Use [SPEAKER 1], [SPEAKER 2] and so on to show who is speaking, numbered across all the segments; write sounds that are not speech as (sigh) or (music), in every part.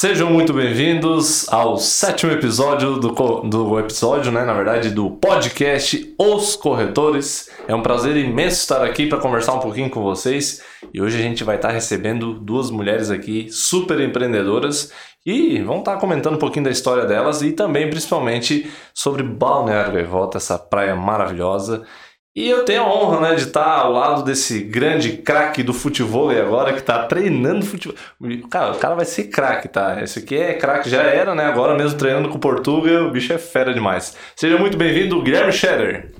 [SPEAKER 1] Sejam muito bem-vindos ao sétimo episódio do, do episódio, né? Na verdade, do podcast Os Corretores. É um prazer imenso estar aqui para conversar um pouquinho com vocês. E hoje a gente vai estar recebendo duas mulheres aqui super empreendedoras e vão estar comentando um pouquinho da história delas e também, principalmente, sobre Balneário Gaivota, essa praia maravilhosa. E eu tenho a honra né, de estar ao lado desse grande craque do futebol agora que está treinando futebol. Cara, o cara vai ser craque, tá? Esse aqui é craque, já era, né? Agora mesmo treinando com o Portugal, o bicho é fera demais. Seja muito bem-vindo, Guilherme Scherer.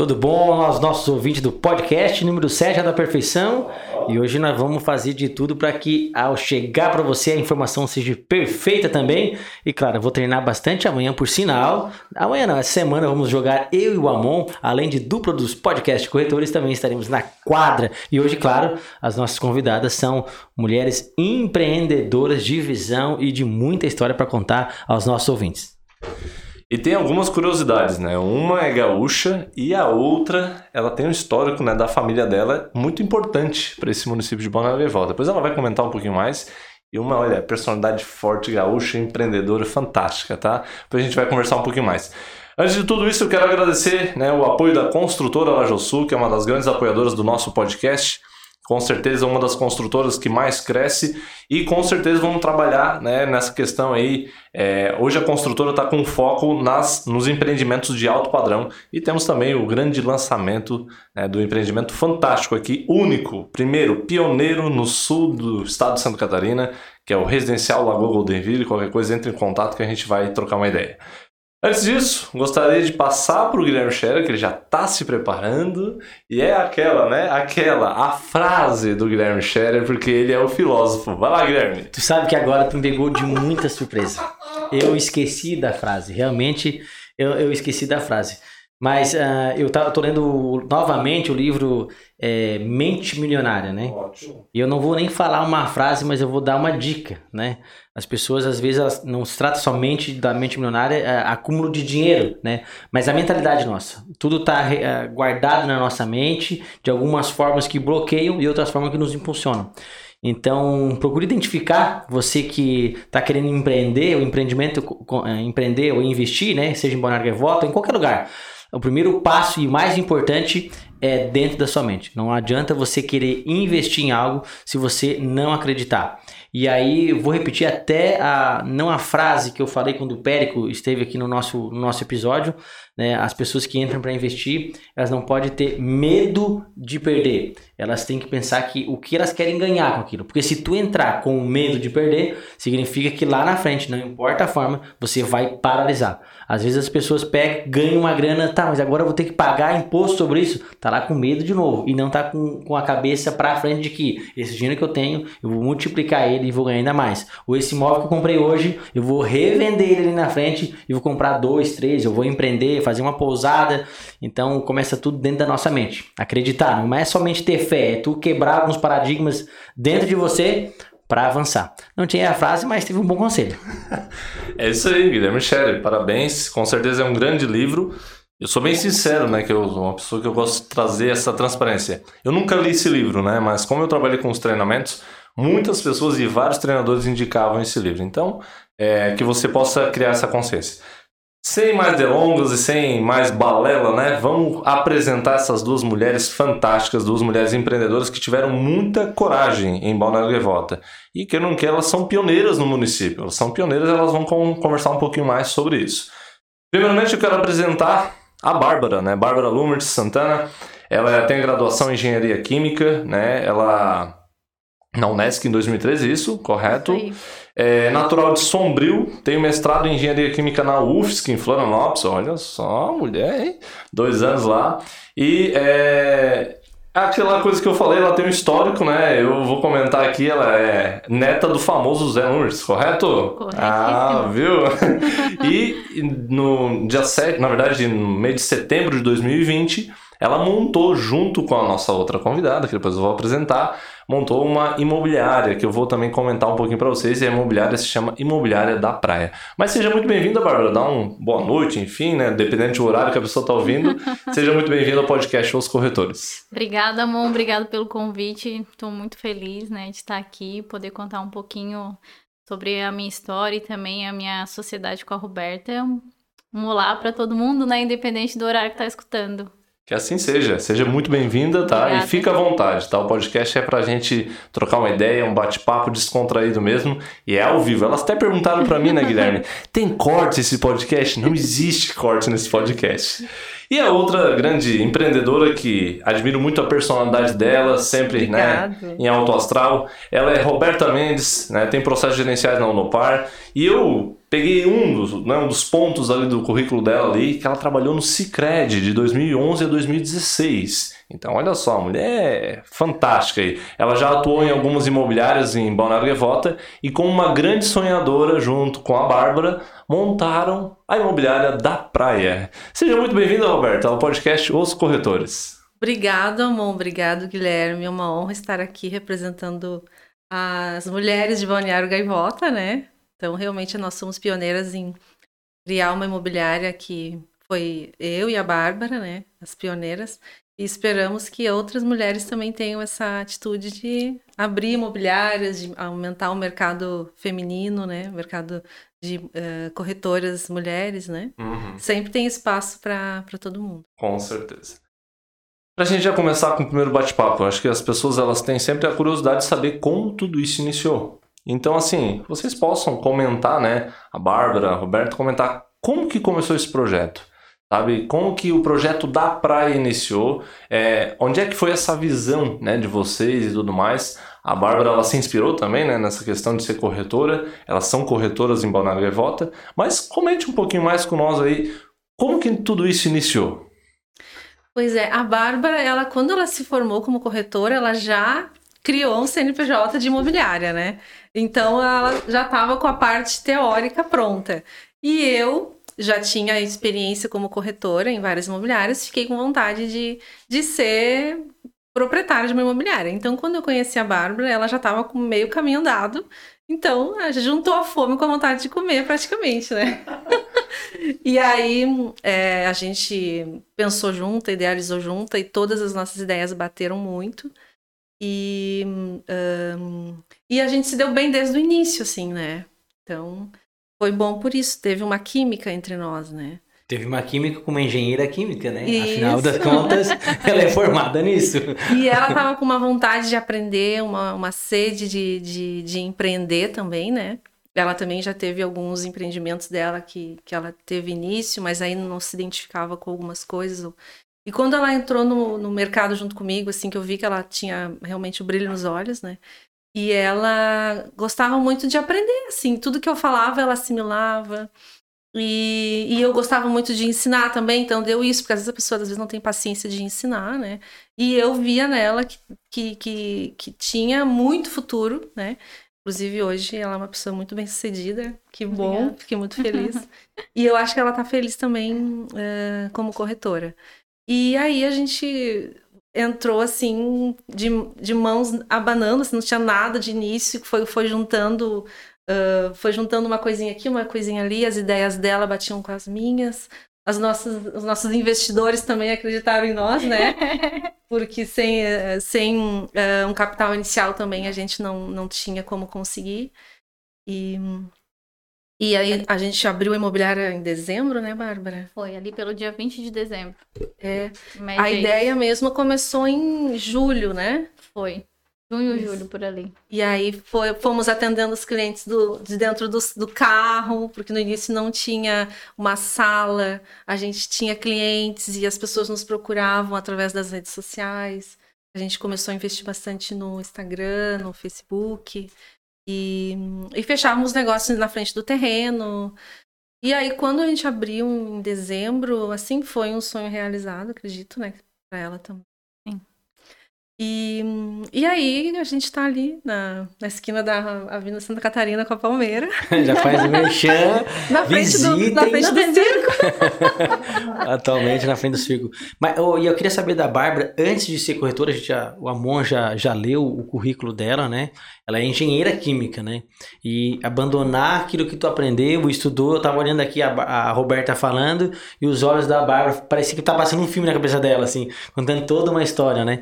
[SPEAKER 2] Tudo bom aos nossos ouvintes do podcast número 7 da perfeição? E hoje nós vamos fazer de tudo para que ao chegar para você a informação seja perfeita também. E claro, eu vou treinar bastante amanhã por sinal. Amanhã não, essa semana vamos jogar eu e o Amon, além de dupla dos podcast corretores, também estaremos na quadra. E hoje, claro, as nossas convidadas são mulheres empreendedoras de visão e de muita história para contar aos nossos ouvintes.
[SPEAKER 1] E tem algumas curiosidades, né? Uma é gaúcha e a outra, ela tem um histórico né, da família dela muito importante para esse município de Balneário. Depois ela vai comentar um pouquinho mais. E uma, olha, personalidade forte, gaúcha, empreendedora, fantástica, tá? Depois a gente vai conversar um pouquinho mais. Antes de tudo isso, eu quero agradecer né, o apoio da construtora Lajosul, que é uma das grandes apoiadoras do nosso podcast com certeza uma das construtoras que mais cresce e com certeza vamos trabalhar né, nessa questão aí. É, hoje a construtora está com foco nas, nos empreendimentos de alto padrão e temos também o grande lançamento né, do empreendimento fantástico aqui, único, primeiro, pioneiro no sul do estado de Santa Catarina, que é o Residencial Lagoa Goldenville. Qualquer coisa entre em contato que a gente vai trocar uma ideia. Antes disso, gostaria de passar para o Guilherme Scherer, que ele já está se preparando, e é aquela, né? Aquela, a frase do Guilherme Scherer, porque ele é o filósofo. Vai lá, Guilherme.
[SPEAKER 2] Tu sabe que agora tu me pegou de muita surpresa. Eu esqueci da frase, realmente eu, eu esqueci da frase. Mas uh, eu tô lendo novamente o livro é, Mente Milionária, né? Ótimo. E eu não vou nem falar uma frase, mas eu vou dar uma dica, né? As pessoas, às vezes, elas não se trata somente da mente milionária, é acúmulo de dinheiro, né? Mas a mentalidade nossa. Tudo está é, guardado na nossa mente, de algumas formas que bloqueiam e outras formas que nos impulsionam. Então, procure identificar você que está querendo empreender, o empreendimento, é, empreender ou investir, né? Seja em Bonar Voto, em qualquer lugar. O primeiro passo e mais importante é dentro da sua mente. Não adianta você querer investir em algo se você não acreditar. E aí eu vou repetir até a não a frase que eu falei quando o Périco esteve aqui no nosso, no nosso episódio. Né? As pessoas que entram para investir, elas não podem ter medo de perder. Elas têm que pensar que o que elas querem ganhar com aquilo. Porque se tu entrar com medo de perder, significa que lá na frente, não importa a forma, você vai paralisar. Às vezes as pessoas pegam, ganham uma grana, tá, mas agora eu vou ter que pagar imposto sobre isso. Tá lá com medo de novo. E não tá com, com a cabeça para frente de que esse dinheiro que eu tenho, eu vou multiplicar ele e vou ganhar ainda mais. Ou esse imóvel que eu comprei hoje, eu vou revender ele ali na frente e vou comprar dois, três, eu vou empreender, fazer uma pousada. Então começa tudo dentro da nossa mente. Acreditar, não é somente ter fé, é tu quebrar alguns paradigmas dentro de você para avançar. Não tinha a frase, mas teve um bom conselho.
[SPEAKER 1] é isso aí, Guilherme Scherer. Parabéns. Com certeza é um grande livro. Eu sou bem sincero, né, que eu sou uma pessoa que eu gosto de trazer essa transparência. Eu nunca li esse livro, né, mas como eu trabalhei com os treinamentos, muitas pessoas e vários treinadores indicavam esse livro. Então, é, que você possa criar essa consciência. Sem mais delongas e sem mais balela, né? Vamos apresentar essas duas mulheres fantásticas, duas mulheres empreendedoras que tiveram muita coragem em Balneário Gaivota. E que não que elas são pioneiras no município. Elas são pioneiras, elas vão conversar um pouquinho mais sobre isso. Primeiramente, eu quero apresentar a Bárbara, né? Bárbara Lumert Santana. Ela tem graduação em engenharia química, né? Ela na Unesc em 2013, isso, correto? É natural de Sombrio, tem mestrado em engenharia química na UFSC, em Florianópolis, olha só, mulher, hein? Dois anos lá. E é, aquela coisa que eu falei, ela tem um histórico, né? Eu vou comentar aqui, ela é neta do famoso Zé correto?
[SPEAKER 3] Correto.
[SPEAKER 1] Ah, viu? (laughs) e no dia 7, na verdade, no mês de setembro de 2020, ela montou junto com a nossa outra convidada, que depois eu vou apresentar, montou uma imobiliária, que eu vou também comentar um pouquinho para vocês, e a imobiliária se chama Imobiliária da Praia. Mas seja muito bem-vinda, Bárbara, dá um boa noite, enfim, né, dependendo do horário que a pessoa está ouvindo, (laughs) seja muito bem-vinda ao podcast Os Corretores.
[SPEAKER 3] Obrigada, Amon, obrigado pelo convite, estou muito feliz, né, de estar aqui, poder contar um pouquinho sobre a minha história e também a minha sociedade com a Roberta. Um, um olá para todo mundo, né? Independente do horário que tá escutando.
[SPEAKER 1] Que assim seja. Seja muito bem-vinda, tá? Obrigada. E fica à vontade, tá? O podcast é pra gente trocar uma ideia, um bate-papo descontraído mesmo. E é ao vivo. Elas até perguntaram para mim, né, Guilherme? (laughs) Tem corte esse podcast? Não existe corte nesse podcast. E a outra grande empreendedora que admiro muito a personalidade dela, sempre né, em alto astral, ela é Roberta Mendes, né, tem processos gerenciais na Unopar. E eu peguei um dos, né, um dos pontos ali do currículo dela ali, que ela trabalhou no Cicred de 2011 a 2016. Então, olha só, a mulher é fantástica aí. Ela já atuou em algumas imobiliárias em Balneário Gaivota e com uma grande sonhadora junto com a Bárbara, montaram a imobiliária da praia. Seja muito bem-vinda, Roberta, ao podcast Os Corretores.
[SPEAKER 4] Obrigado, amor. Obrigado, Guilherme. É uma honra estar aqui representando as mulheres de Balneário Gaivota, né? Então, realmente, nós somos pioneiras em criar uma imobiliária que foi eu e a Bárbara, né? As pioneiras. E esperamos que outras mulheres também tenham essa atitude de abrir imobiliárias, de aumentar o mercado feminino, né? O mercado de uh, corretoras mulheres, né? Uhum. Sempre tem espaço para todo mundo.
[SPEAKER 1] Com certeza. Para a gente já começar com o primeiro bate-papo, acho que as pessoas elas têm sempre a curiosidade de saber como tudo isso iniciou. Então, assim, vocês possam comentar, né? A Bárbara, Roberto, comentar como que começou esse projeto sabe? Como que o projeto da praia iniciou? É, onde é que foi essa visão, né, de vocês e tudo mais? A Bárbara, ela se inspirou também, né, nessa questão de ser corretora. Elas são corretoras em Balneário Gaivota. Mas comente um pouquinho mais com nós aí, como que tudo isso iniciou?
[SPEAKER 4] Pois é, a Bárbara, ela quando ela se formou como corretora, ela já criou um CNPJ de imobiliária, né? Então ela já estava com a parte teórica pronta. E eu já tinha experiência como corretora em várias imobiliárias, fiquei com vontade de, de ser proprietária de uma imobiliária. Então, quando eu conheci a Bárbara, ela já estava com meio caminho andado. Então, juntou a fome com a vontade de comer, praticamente, né? (laughs) e aí, é, a gente pensou junto, idealizou junto, e todas as nossas ideias bateram muito. E, um, e a gente se deu bem desde o início, assim, né? Então, foi bom por isso, teve uma química entre nós, né?
[SPEAKER 2] Teve uma química com uma engenheira química, né? Isso. Afinal das contas, (laughs) ela é formada nisso.
[SPEAKER 4] E ela estava com uma vontade de aprender, uma, uma sede de, de, de empreender também, né? Ela também já teve alguns empreendimentos dela que, que ela teve início, mas aí não se identificava com algumas coisas. E quando ela entrou no, no mercado junto comigo, assim, que eu vi que ela tinha realmente o brilho nos olhos, né? E ela gostava muito de aprender, assim, tudo que eu falava ela assimilava. E, e eu gostava muito de ensinar também, então deu isso, porque às vezes a pessoa às vezes não tem paciência de ensinar, né? E eu via nela que, que, que, que tinha muito futuro, né? Inclusive hoje ela é uma pessoa muito bem sucedida, que bom, Obrigada. fiquei muito feliz. e eu acho que ela tá feliz também uh, como corretora. E aí a gente entrou assim de, de mãos abanando, assim, não tinha nada de início, foi, foi juntando uh, foi juntando uma coisinha aqui, uma coisinha ali, as ideias dela batiam com as minhas. As nossas, os nossos investidores também acreditaram em nós, né? (laughs) Porque sem, sem uh, um capital inicial também a gente não, não tinha como conseguir. E e aí a gente abriu a imobiliária em dezembro, né, Bárbara?
[SPEAKER 3] Foi, ali pelo dia 20 de dezembro.
[SPEAKER 4] É. a ideia mesmo começou em julho, né?
[SPEAKER 3] Foi. Junho, Isso. julho, por ali.
[SPEAKER 4] E aí foi, fomos atendendo os clientes do, de dentro do, do carro, porque no início não tinha uma sala, a gente tinha clientes e as pessoas nos procuravam através das redes sociais. A gente começou a investir bastante no Instagram, no Facebook. E, e fechávamos os negócios na frente do terreno. E aí, quando a gente abriu em dezembro, assim, foi um sonho realizado, acredito, né? Pra ela também. E, e aí a gente tá ali na, na esquina da Avenida Santa Catarina com a Palmeira. (laughs)
[SPEAKER 2] Já faz o merchan. (laughs)
[SPEAKER 4] na frente do, na frente do circo. (laughs)
[SPEAKER 2] Atualmente na frente do circo. Mas oh, e eu queria saber da Bárbara, antes de ser corretora, a gente já, o Amon já, já leu o currículo dela, né? Ela é engenheira química, né? E abandonar aquilo que tu aprendeu, estudou, eu tava olhando aqui a, a Roberta falando, e os olhos da Bárbara, parecia que tá passando um filme na cabeça dela, assim, contando toda uma história, né?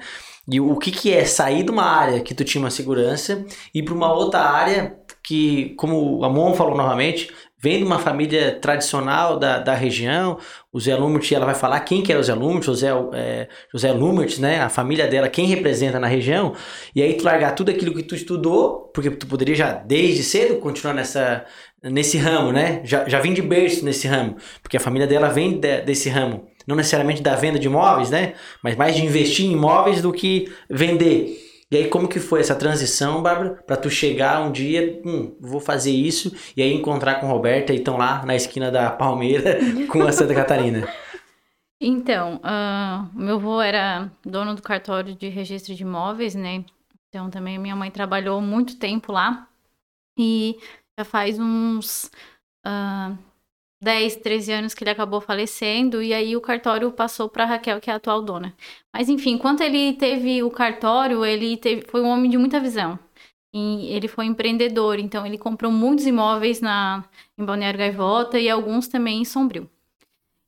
[SPEAKER 2] E o que, que é sair de uma área que tu tinha uma segurança e para uma outra área que, como o Amon falou novamente, vem de uma família tradicional da, da região. O Zé Lumert, ela vai falar quem que era o Zé Lumert, José, é, José Lumert, né? A família dela, quem representa na região. E aí tu largar tudo aquilo que tu estudou, porque tu poderia já desde cedo continuar nessa, nesse ramo, né? Já, já vim de berço nesse ramo, porque a família dela vem de, desse ramo. Não necessariamente da venda de imóveis, né? Mas mais de investir em imóveis do que vender. E aí, como que foi essa transição, Bárbara, para tu chegar um dia, hum, vou fazer isso, e aí encontrar com Roberta e estão lá na esquina da Palmeira (laughs) com a Santa Catarina?
[SPEAKER 3] Então, uh, meu avô era dono do cartório de registro de imóveis, né? Então, também minha mãe trabalhou muito tempo lá. E já faz uns uh, 10, 13 anos que ele acabou falecendo, e aí o cartório passou para Raquel, que é a atual dona. Mas enfim, enquanto ele teve o cartório, ele teve, foi um homem de muita visão. E ele foi empreendedor, então ele comprou muitos imóveis na, em Balneário Gaivota e alguns também em Sombrio.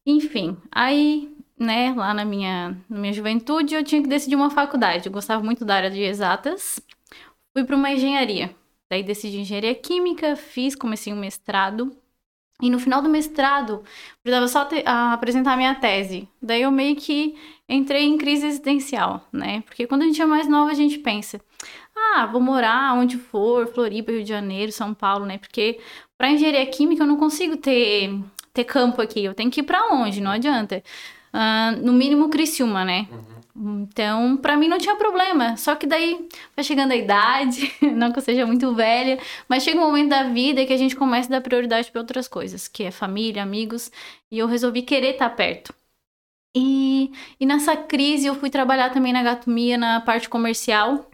[SPEAKER 3] Enfim, aí, né, lá na minha, na minha juventude, eu tinha que decidir uma faculdade. Eu gostava muito da área de exatas. Fui para uma engenharia. Daí decidi engenharia química, fiz, comecei um mestrado e no final do mestrado, precisava só te, a, apresentar a minha tese. Daí eu meio que entrei em crise existencial, né? Porque quando a gente é mais nova, a gente pensa, ah, vou morar onde for, Floripa, Rio de Janeiro, São Paulo, né? Porque para engenharia química eu não consigo ter, ter campo aqui, eu tenho que ir para longe, não adianta. Uh, no mínimo Criciúma, né? Uhum. Então, para mim não tinha problema. Só que daí vai chegando a idade, (laughs) não que eu seja muito velha, mas chega um momento da vida que a gente começa a dar prioridade para outras coisas, que é família, amigos, e eu resolvi querer estar tá perto. E, e nessa crise eu fui trabalhar também na Gatomia na parte comercial.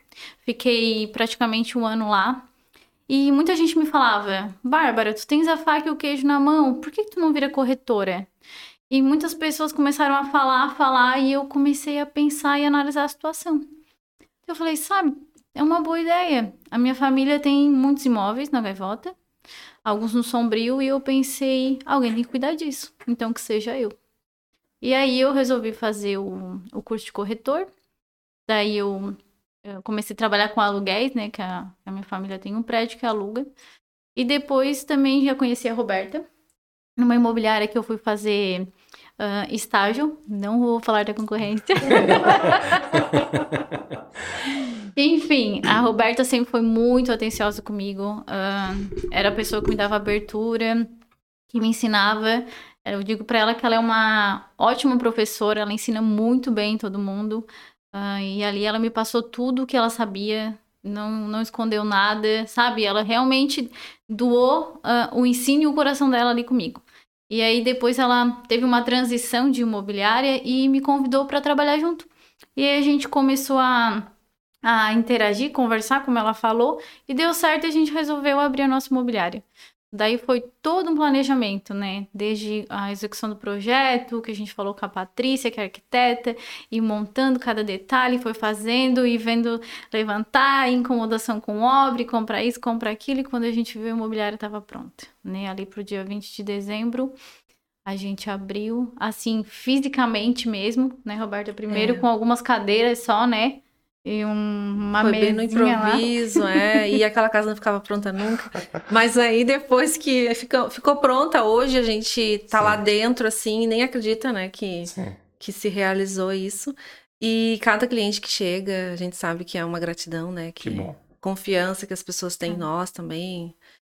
[SPEAKER 3] Fiquei praticamente um ano lá. E muita gente me falava: Bárbara, tu tens a faca e o queijo na mão, por que, que tu não vira corretora? E muitas pessoas começaram a falar, a falar, e eu comecei a pensar e analisar a situação. Eu falei, sabe, é uma boa ideia. A minha família tem muitos imóveis na Gaivota, alguns no Sombrio, e eu pensei, alguém tem que cuidar disso, então que seja eu. E aí eu resolvi fazer o, o curso de corretor. Daí eu, eu comecei a trabalhar com aluguéis, né? Que a, a minha família tem um prédio que aluga. E depois também já conheci a Roberta, numa imobiliária que eu fui fazer uh, estágio. Não vou falar da concorrência. (laughs) Enfim, a Roberta sempre foi muito atenciosa comigo. Uh, era a pessoa que me dava abertura, que me ensinava. Eu digo para ela que ela é uma ótima professora, ela ensina muito bem todo mundo. Uh, e ali ela me passou tudo o que ela sabia, não, não escondeu nada, sabe? Ela realmente doou uh, o ensino e o coração dela ali comigo. E aí depois ela teve uma transição de imobiliária e me convidou para trabalhar junto. E aí a gente começou a, a interagir, conversar, como ela falou, e deu certo e a gente resolveu abrir a nossa imobiliária. Daí foi todo um planejamento, né? Desde a execução do projeto, que a gente falou com a Patrícia, que é arquiteta, e montando cada detalhe, foi fazendo e vendo levantar, incomodação com obra, comprar isso, comprar aquilo, e quando a gente viu, a imobiliária estava pronta, né? Ali pro dia 20 de dezembro, a gente abriu, assim, fisicamente mesmo, né, Roberta? Primeiro é. com algumas cadeiras só, né? E um, uma
[SPEAKER 4] Foi bem no improviso, lá. é. E aquela casa não ficava pronta nunca. Mas aí depois que ficou, ficou pronta, hoje a gente tá Sim. lá dentro, assim, nem acredita, né, que, que se realizou isso. E cada cliente que chega, a gente sabe que é uma gratidão, né?
[SPEAKER 1] Que, que bom.
[SPEAKER 4] Confiança que as pessoas têm em nós também.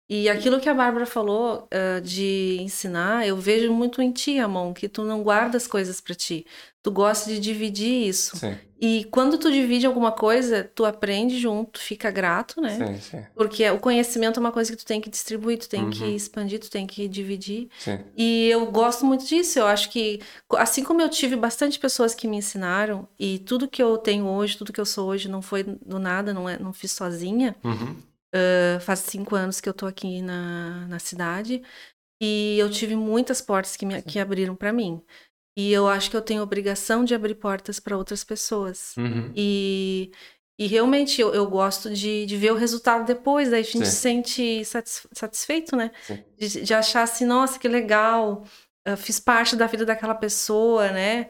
[SPEAKER 4] E aquilo que a Bárbara falou uh, de ensinar, eu vejo muito em ti, Amon, que tu não guarda as coisas para ti. Tu gosta de dividir isso.
[SPEAKER 1] Sim.
[SPEAKER 4] E quando tu divide alguma coisa, tu aprende junto, fica grato, né?
[SPEAKER 1] Sim, sim.
[SPEAKER 4] Porque o conhecimento é uma coisa que tu tem que distribuir, tu tem uhum. que expandir, tu tem que dividir.
[SPEAKER 1] Sim.
[SPEAKER 4] E eu gosto muito disso. Eu acho que, assim como eu tive bastante pessoas que me ensinaram, e tudo que eu tenho hoje, tudo que eu sou hoje, não foi do nada, não, é, não fiz sozinha.
[SPEAKER 1] Uhum.
[SPEAKER 4] Uh, faz cinco anos que eu tô aqui na, na cidade e eu tive muitas portas que, me, que abriram para mim. E eu acho que eu tenho obrigação de abrir portas para outras pessoas.
[SPEAKER 1] Uhum.
[SPEAKER 4] E, e realmente eu, eu gosto de, de ver o resultado depois, daí a gente Sim. se sente satisfeito, né? De, de, achar assim, nossa, que legal, uh, fiz parte da vida daquela pessoa, né?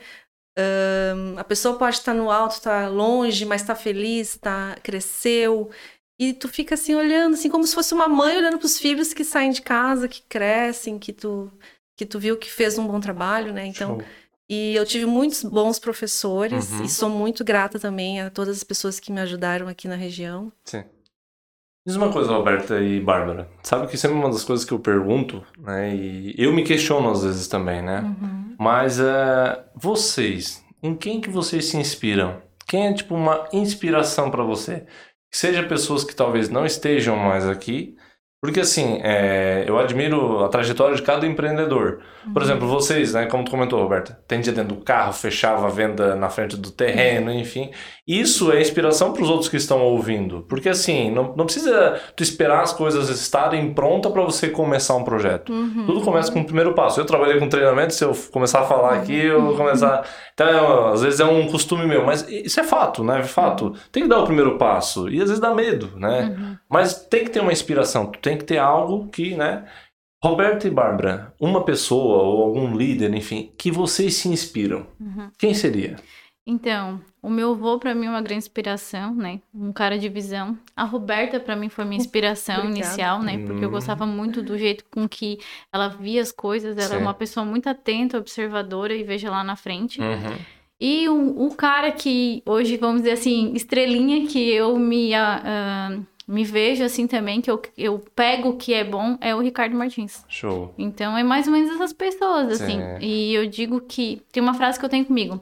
[SPEAKER 4] Uh, a pessoa pode estar no alto, estar longe, mas está feliz, tá, cresceu. E tu fica assim olhando, assim como se fosse uma mãe olhando para os filhos que saem de casa, que crescem, que tu que tu viu que fez um bom trabalho, né? Então,
[SPEAKER 1] Show.
[SPEAKER 4] e eu tive muitos bons professores
[SPEAKER 1] Uhum.
[SPEAKER 4] e sou muito grata também a todas as pessoas que me ajudaram aqui na região.
[SPEAKER 1] Sim. Diz uma coisa, Roberta e Bárbara. Sabe que sempre uma das coisas que eu pergunto, né? E eu me questiono às vezes também, né?
[SPEAKER 3] Uhum.
[SPEAKER 1] Mas é, vocês, em quem que vocês se inspiram? Quem é tipo uma inspiração para você? Seja pessoas que talvez não estejam mais aqui, porque assim, é, eu admiro a trajetória de cada empreendedor. Por exemplo, vocês, né, como tu comentou, Roberta, tendia dentro do carro, fechava a venda na frente do terreno, enfim. Isso é inspiração para os outros que estão ouvindo, porque assim, não, não precisa tu esperar as coisas estarem prontas para você começar um projeto.
[SPEAKER 4] Uhum.
[SPEAKER 1] Tudo começa com o primeiro passo. Eu trabalhei com treinamento, se eu começar a falar aqui, eu vou começar. Então, às vezes é um costume meu, mas isso é fato, né? É fato. Tem que dar o primeiro passo. E às vezes dá medo, né? Mas tem que ter uma inspiração, tu tem que ter algo que, né? Roberto e Bárbara, uma pessoa ou algum líder, enfim, que vocês se inspiram.
[SPEAKER 3] Uhum.
[SPEAKER 1] Quem seria?
[SPEAKER 3] Então, o meu avô pra mim é uma grande inspiração, né? Um cara de visão. A Roberta pra mim foi minha (laughs) inspiração
[SPEAKER 4] Obrigada.
[SPEAKER 3] inicial, né? Porque eu
[SPEAKER 1] Hum.
[SPEAKER 3] gostava muito do jeito com que ela via as coisas. Ela é
[SPEAKER 1] Sim.
[SPEAKER 3] uma pessoa muito atenta, observadora e veja lá na frente.
[SPEAKER 1] Uhum.
[SPEAKER 3] E o, o cara que hoje, vamos dizer assim, estrelinha que eu me, ah, me vejo assim também, que eu, eu pego o que é bom, é o Ricardo Martins.
[SPEAKER 1] Show.
[SPEAKER 3] Então é mais ou menos essas pessoas, assim.
[SPEAKER 1] Sim.
[SPEAKER 3] E eu digo que tem uma frase que eu tenho comigo.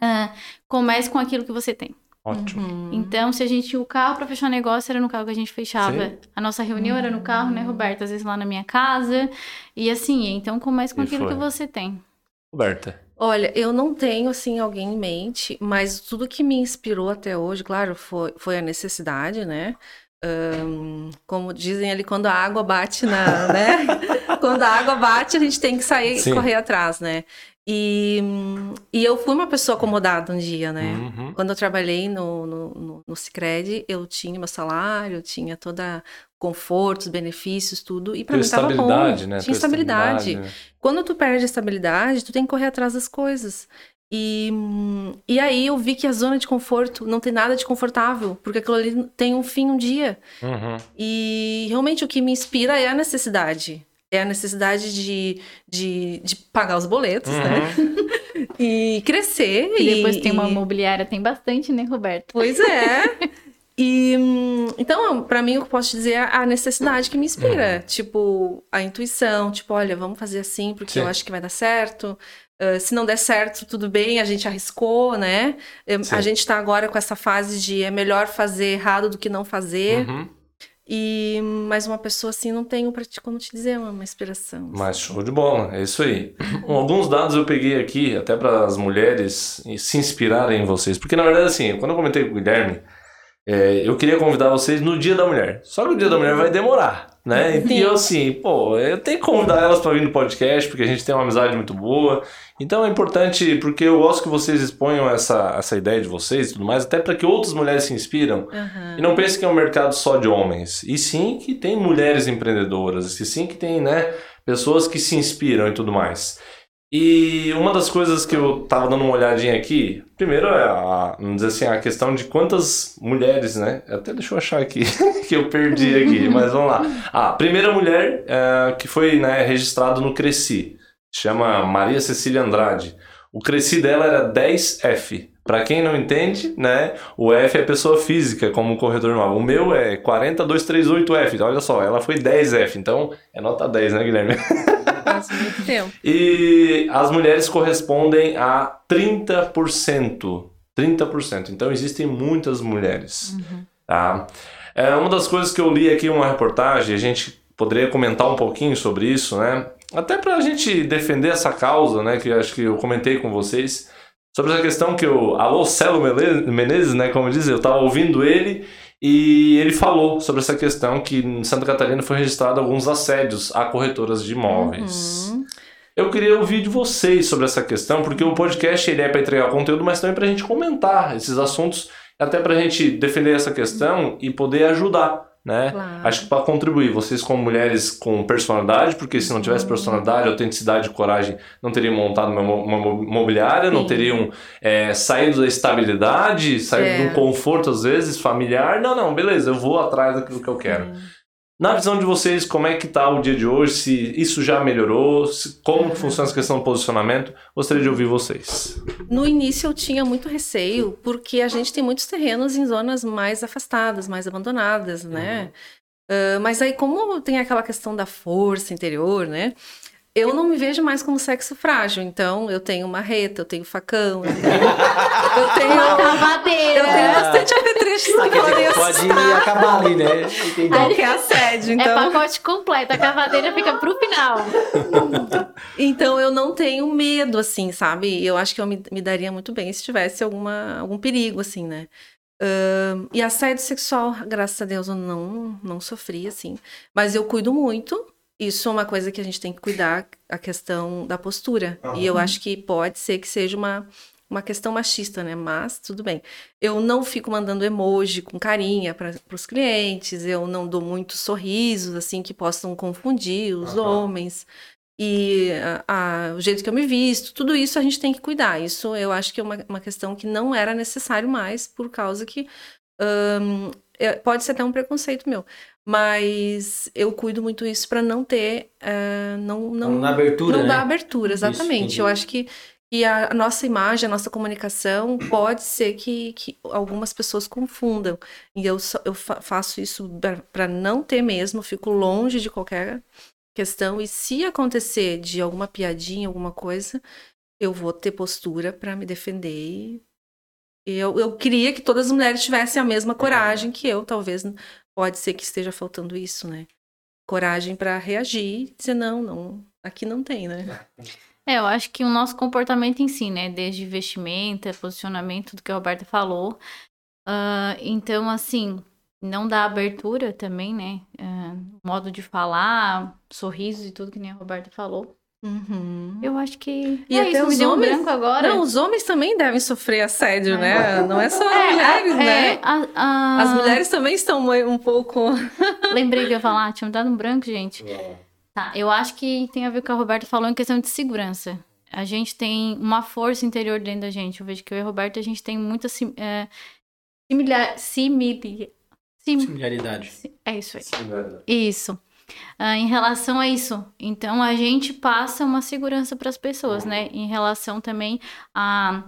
[SPEAKER 3] Ah, comece com aquilo que você tem.
[SPEAKER 1] Ótimo.
[SPEAKER 4] Uhum.
[SPEAKER 3] Então, se a gente. O carro para fechar negócio era no carro que a gente fechava.
[SPEAKER 1] Sim.
[SPEAKER 3] A nossa reunião era no carro, né, Roberto? Às vezes lá na minha casa. E assim, então comece com
[SPEAKER 1] E
[SPEAKER 3] aquilo
[SPEAKER 1] foi.
[SPEAKER 3] que você tem.
[SPEAKER 1] Roberta.
[SPEAKER 4] Olha, eu não tenho assim alguém em mente, mas tudo que me inspirou até hoje, claro, foi, foi a necessidade, né? Ahn, como dizem ali, quando a água bate na, né? (laughs) quando a água bate, a gente tem que sair
[SPEAKER 1] Sim.
[SPEAKER 4] e correr atrás, né? E, e eu fui uma pessoa acomodada um dia, né?
[SPEAKER 1] Uhum.
[SPEAKER 4] Quando eu trabalhei no, no, no, no Cicred, eu tinha meu salário, eu tinha toda confortos, benefícios, tudo. E pra
[SPEAKER 1] Tua
[SPEAKER 4] mim tava bom.
[SPEAKER 1] estabilidade, né?
[SPEAKER 4] Tinha
[SPEAKER 1] Tua
[SPEAKER 4] estabilidade.
[SPEAKER 1] né?
[SPEAKER 4] Quando tu perde a estabilidade, tu tem que correr atrás das coisas. E, e aí eu vi que a zona de conforto não tem nada de confortável, porque aquilo ali tem um fim um dia.
[SPEAKER 1] Uhum.
[SPEAKER 4] E realmente o que me inspira é a necessidade. É a necessidade de, de, de pagar os boletos, né?
[SPEAKER 1] Uhum. (laughs)
[SPEAKER 4] E crescer.
[SPEAKER 3] E depois
[SPEAKER 4] e,
[SPEAKER 3] tem uma
[SPEAKER 4] e-
[SPEAKER 3] imobiliária, tem bastante, né, Roberto?
[SPEAKER 4] Pois é. (laughs) E então, pra mim, eu posso dizer é a necessidade que me inspira. Tipo, a intuição, tipo, olha, vamos fazer assim porque
[SPEAKER 1] Sim.
[SPEAKER 4] eu acho que vai dar certo. Se não der certo, tudo bem, a gente arriscou, né?
[SPEAKER 1] Sim.
[SPEAKER 4] A gente tá agora com essa fase de é melhor fazer errado do que não fazer.
[SPEAKER 1] Uhum.
[SPEAKER 4] E mais uma pessoa assim, não tenho pra te, como te dizer, uma, uma inspiração.
[SPEAKER 1] Mas show de bola, é isso aí. (clears throat) Alguns dados eu peguei aqui, até para as mulheres se inspirarem em vocês. Porque, na verdade, assim, quando eu comentei com o Guilherme, é, eu queria convidar vocês no Dia da Mulher. Só que o Dia da Mulher vai demorar, né? E
[SPEAKER 4] Sim.
[SPEAKER 1] eu, assim, pô, eu tenho que convidar elas para vir no podcast, porque a gente tem uma amizade muito boa. Então é importante, porque eu gosto que vocês exponham essa, essa ideia de vocês e tudo mais, até para que outras mulheres se inspiram.
[SPEAKER 4] Aham.
[SPEAKER 1] E não pense que é um mercado só de homens. E sim que tem mulheres empreendedoras. E sim que tem, né, pessoas que se inspiram e tudo mais. E uma das coisas que eu tava dando uma olhadinha aqui, primeiro é a, vamos dizer assim, a questão de quantas mulheres, né? Até deixa eu achar aqui, (laughs) que eu perdi aqui, mas vamos lá. A primeira mulher é, que foi né, registrado no Cresci, chama Maria Cecília Andrade. O Cresci dela era 10F. Pra quem não entende, né? O F é pessoa física, como um corretor normal. O meu é 40238F. Olha só, ela foi 10F. Então, é nota 10, né, Guilherme? (laughs)
[SPEAKER 4] Faz muito tempo.
[SPEAKER 1] E as mulheres correspondem a 30%. 30%. Então, existem muitas mulheres. Tá? É, uma das coisas que eu li aqui em uma reportagem, a gente poderia comentar um pouquinho sobre isso, né? Até pra gente defender essa causa, né? Que acho que eu comentei com vocês. Sobre essa questão que o Alô Celo Menezes, né? Como diz, eu tava ouvindo ele e ele falou sobre essa questão que em Santa Catarina foi registrado alguns assédios a corretoras de imóveis.
[SPEAKER 4] Uhum.
[SPEAKER 1] Eu queria ouvir de vocês sobre essa questão, porque o podcast ele é para entregar conteúdo, mas também para a gente comentar esses assuntos, até para a gente defender essa questão e poder ajudar, né?
[SPEAKER 4] Claro.
[SPEAKER 1] Acho que para contribuir, vocês como mulheres com personalidade, porque se não tivesse personalidade, autenticidade e coragem, não teriam montado uma, mo- uma mo- mobiliária, não
[SPEAKER 4] Sim.
[SPEAKER 1] teriam é, saído da estabilidade, saído
[SPEAKER 4] É.
[SPEAKER 1] de um conforto, às vezes, familiar. Não, não, beleza, eu vou atrás daquilo que eu quero. Na visão de vocês, como é que tá o dia de hoje? Se isso já melhorou? Se- como funciona essa questão do posicionamento? Gostaria de ouvir vocês.
[SPEAKER 4] No início eu tinha muito receio, porque a gente tem muitos terrenos em zonas mais afastadas, mais abandonadas, né? Ah, mas aí, como tem aquela questão da força interior, né? Eu não me vejo mais como sexo frágil, então eu tenho marreta, eu tenho facão, eu tenho, eu tenho,
[SPEAKER 3] Uma cavadeira.
[SPEAKER 4] eu tenho bastante apetrechos
[SPEAKER 2] Ah,
[SPEAKER 4] que podem
[SPEAKER 2] pode acabar ali, né? (laughs) Entendi.
[SPEAKER 4] qualquer assédio,
[SPEAKER 3] É
[SPEAKER 4] então...
[SPEAKER 3] pacote completo, a cavadeira fica pro final.
[SPEAKER 4] Então eu não tenho medo, assim, sabe? Eu acho que eu me, me daria muito bem se tivesse alguma, algum perigo, assim, né? Ahn, e assédio sexual, graças a Deus, eu não, não sofri, assim. Mas eu cuido muito. Isso é uma coisa que a gente tem que cuidar, a questão da postura. E eu acho que pode ser que seja uma, uma questão machista, né? Mas tudo bem. Eu não fico mandando emoji com carinha para os clientes, eu não dou muitos sorrisos, assim, que possam confundir os
[SPEAKER 1] Aham.
[SPEAKER 4] homens. E a- a- o jeito que eu me visto, tudo isso a gente tem que cuidar. Isso eu acho que é uma, uma questão que não era necessário mais, por causa que é- pode ser até um preconceito meu. Mas eu cuido muito isso para não ter. ah, não, não,
[SPEAKER 2] Na abertura,
[SPEAKER 4] não
[SPEAKER 2] né?
[SPEAKER 4] dar abertura,
[SPEAKER 2] Isso,
[SPEAKER 4] exatamente.
[SPEAKER 2] entendi.
[SPEAKER 4] eu acho que, que a a nossa imagem, a nossa comunicação, pode ser que, que algumas pessoas confundam. E eu, só- eu fa- faço isso para não ter mesmo, fico longe de qualquer questão. E se acontecer de alguma piadinha, alguma coisa, eu vou ter postura para me defender. E eu, eu queria que todas as mulheres tivessem a mesma coragem que eu, talvez pode ser que esteja faltando isso, né? Coragem para reagir e dizer, não, não, aqui não tem, né?
[SPEAKER 3] É, eu acho que o nosso comportamento em si, né? Desde vestimenta, posicionamento, do que a Roberta falou. Ah, então, assim, não dá abertura também, né? Ah, modo de falar, sorrisos e tudo que nem a Roberta falou.
[SPEAKER 4] Uhum.
[SPEAKER 3] Eu acho que.
[SPEAKER 4] E
[SPEAKER 3] é
[SPEAKER 4] até
[SPEAKER 3] isso, me
[SPEAKER 4] os
[SPEAKER 3] deu um
[SPEAKER 4] homens-
[SPEAKER 3] branco agora.
[SPEAKER 4] Não, os homens também devem sofrer assédio,
[SPEAKER 3] É.
[SPEAKER 4] né? Não é só as
[SPEAKER 3] É,
[SPEAKER 4] mulheres,
[SPEAKER 3] é,
[SPEAKER 4] né?
[SPEAKER 3] a- a-
[SPEAKER 4] As mulheres também estão um pouco. (laughs)
[SPEAKER 3] Lembrei que eu ia falar, tinha me dado um branco, gente. Tá, eu acho que tem a ver com o que a Roberta falou em questão de segurança. A gente tem uma força interior dentro da gente. Eu vejo que eu e a Roberta, a gente tem muita sim, é, similar, simili, sim,
[SPEAKER 2] Similaridade.
[SPEAKER 3] é isso aí. Isso. Ah, em relação a isso, então a gente passa uma segurança para as pessoas, né? Em relação também a,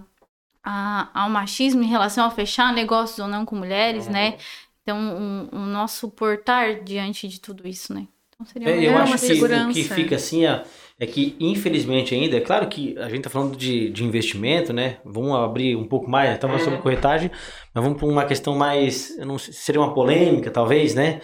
[SPEAKER 3] a- ao machismo, em relação a fechar negócios ou não com mulheres, né? Então, o, o nosso portar diante de tudo isso, né? Então seria
[SPEAKER 2] É,
[SPEAKER 3] uma,
[SPEAKER 2] eu
[SPEAKER 4] uma
[SPEAKER 2] acho que o
[SPEAKER 4] segurança.
[SPEAKER 2] que fica assim, ó, é que infelizmente ainda, é claro que a gente tá falando de, de investimento, né? Vamos abrir um pouco mais, estamos falando sobre corretagem, mas vamos para uma questão mais, eu não sei, seria uma polêmica talvez, né?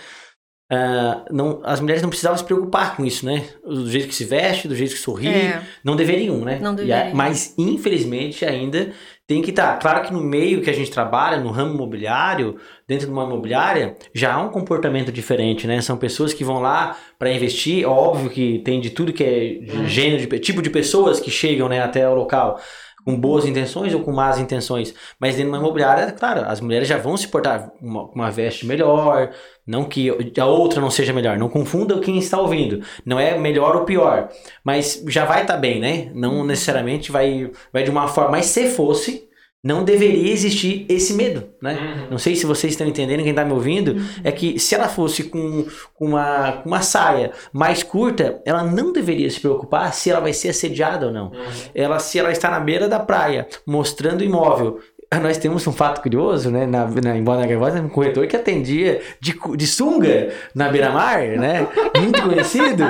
[SPEAKER 2] Ah, não, as mulheres não precisavam se preocupar com isso, né? Do jeito que se veste, do jeito que sorri,
[SPEAKER 4] É.
[SPEAKER 2] não deveriam, né?
[SPEAKER 4] Não deveriam.
[SPEAKER 2] mas infelizmente ainda tem que estar. Claro que no meio que a gente trabalha, no ramo imobiliário, dentro de uma imobiliária, já há um comportamento diferente, né? São pessoas que vão lá para investir, óbvio que tem de tudo que é de gênero, de, tipo de pessoas que chegam né, até o local com boas intenções ou com más intenções. Mas dentro de uma imobiliária, claro, as mulheres já vão se portar com uma, uma veste melhor, não que a outra não seja melhor. Não confunda quem está ouvindo. Não é melhor ou pior. Mas já vai estar bem, né? Não necessariamente vai, vai de uma forma. Mas se fosse, não deveria existir esse medo, né? Não sei se vocês estão entendendo, quem está me ouvindo, é que se ela fosse com, uma, com uma saia mais curta, ela não deveria se preocupar se ela vai ser assediada ou não. Ela, se ela está na beira da praia, mostrando imóvel. Nós temos um fato curioso, né? Na, na, em Boa Gaivota, um corretor que atendia de, de sunga na beira-mar, né? Muito conhecido.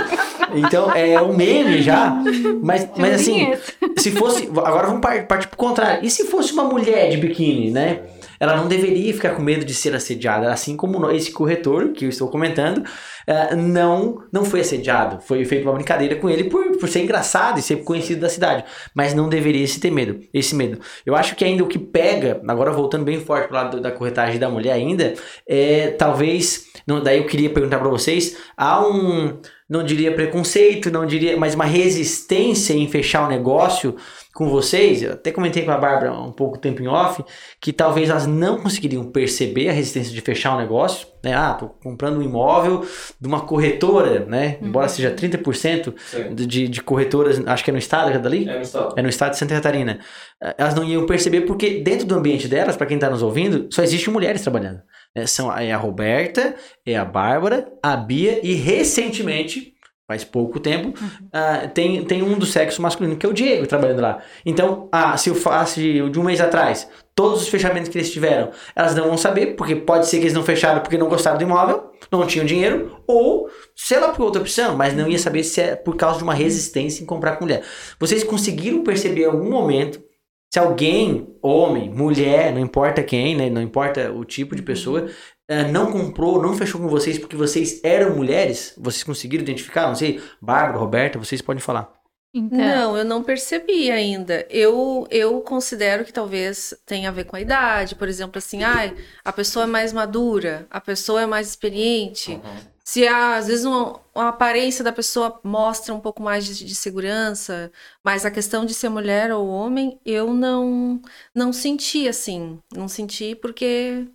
[SPEAKER 2] Então, é um meme já. (laughs) Mas, mas assim, se fosse. Agora vamos par- partir pro contrário. E se fosse uma mulher de biquíni, né? Ela não deveria ficar com medo de ser assediada, assim como esse corretor que eu estou comentando, eh, não, não foi assediado. Foi feita uma brincadeira com ele por, por ser engraçado e ser conhecido da cidade. Mas não deveria se ter medo, esse medo. Eu acho que ainda o que pega, agora voltando bem forte pro lado da corretagem da mulher ainda, é talvez. não- daí eu queria perguntar para vocês: há um. Não diria preconceito, não diria, mas uma resistência em fechar o negócio com vocês, eu até comentei com a Bárbara um pouco tempo em off, que talvez elas não conseguiriam perceber a resistência de fechar o negócio, né? Ah, tô comprando um imóvel de uma corretora, né?
[SPEAKER 1] Uhum.
[SPEAKER 2] Embora seja 30% de, de corretoras, acho que é no estado, é dali?
[SPEAKER 1] É no estado.
[SPEAKER 2] É no estado de Santa Catarina. Eh, Elas não iam perceber porque dentro do ambiente delas, para quem tá nos ouvindo, só existem mulheres trabalhando. Né? São, é a Roberta, é a Bárbara, a Bia e recentemente, faz pouco tempo, ah, tem, tem um do sexo masculino, que é o Diego, trabalhando lá. Então, ah, se eu faço de de um mês atrás, todos os fechamentos que eles tiveram, elas não vão saber, porque pode ser que eles não fecharam porque não gostaram do imóvel, não tinham dinheiro, ou sei lá por outra opção, mas não ia saber se é por causa de uma resistência em comprar com mulher. Vocês conseguiram perceber em algum momento se alguém, homem, mulher, não importa quem, né, não importa o tipo de pessoa, eh, não comprou, não fechou com vocês porque vocês eram mulheres? Vocês conseguiram identificar? Não sei, Bárbara, Roberta, vocês podem falar.
[SPEAKER 3] Então,
[SPEAKER 4] Não, eu não percebi ainda. Eu, eu considero que talvez tenha a ver com a idade, por exemplo, assim, ai, a pessoa é mais madura, a pessoa é mais experiente. Se há, às vezes uma, a aparência da pessoa mostra um pouco mais de, de segurança, mas a questão de ser mulher ou homem, eu não não senti assim, não senti porque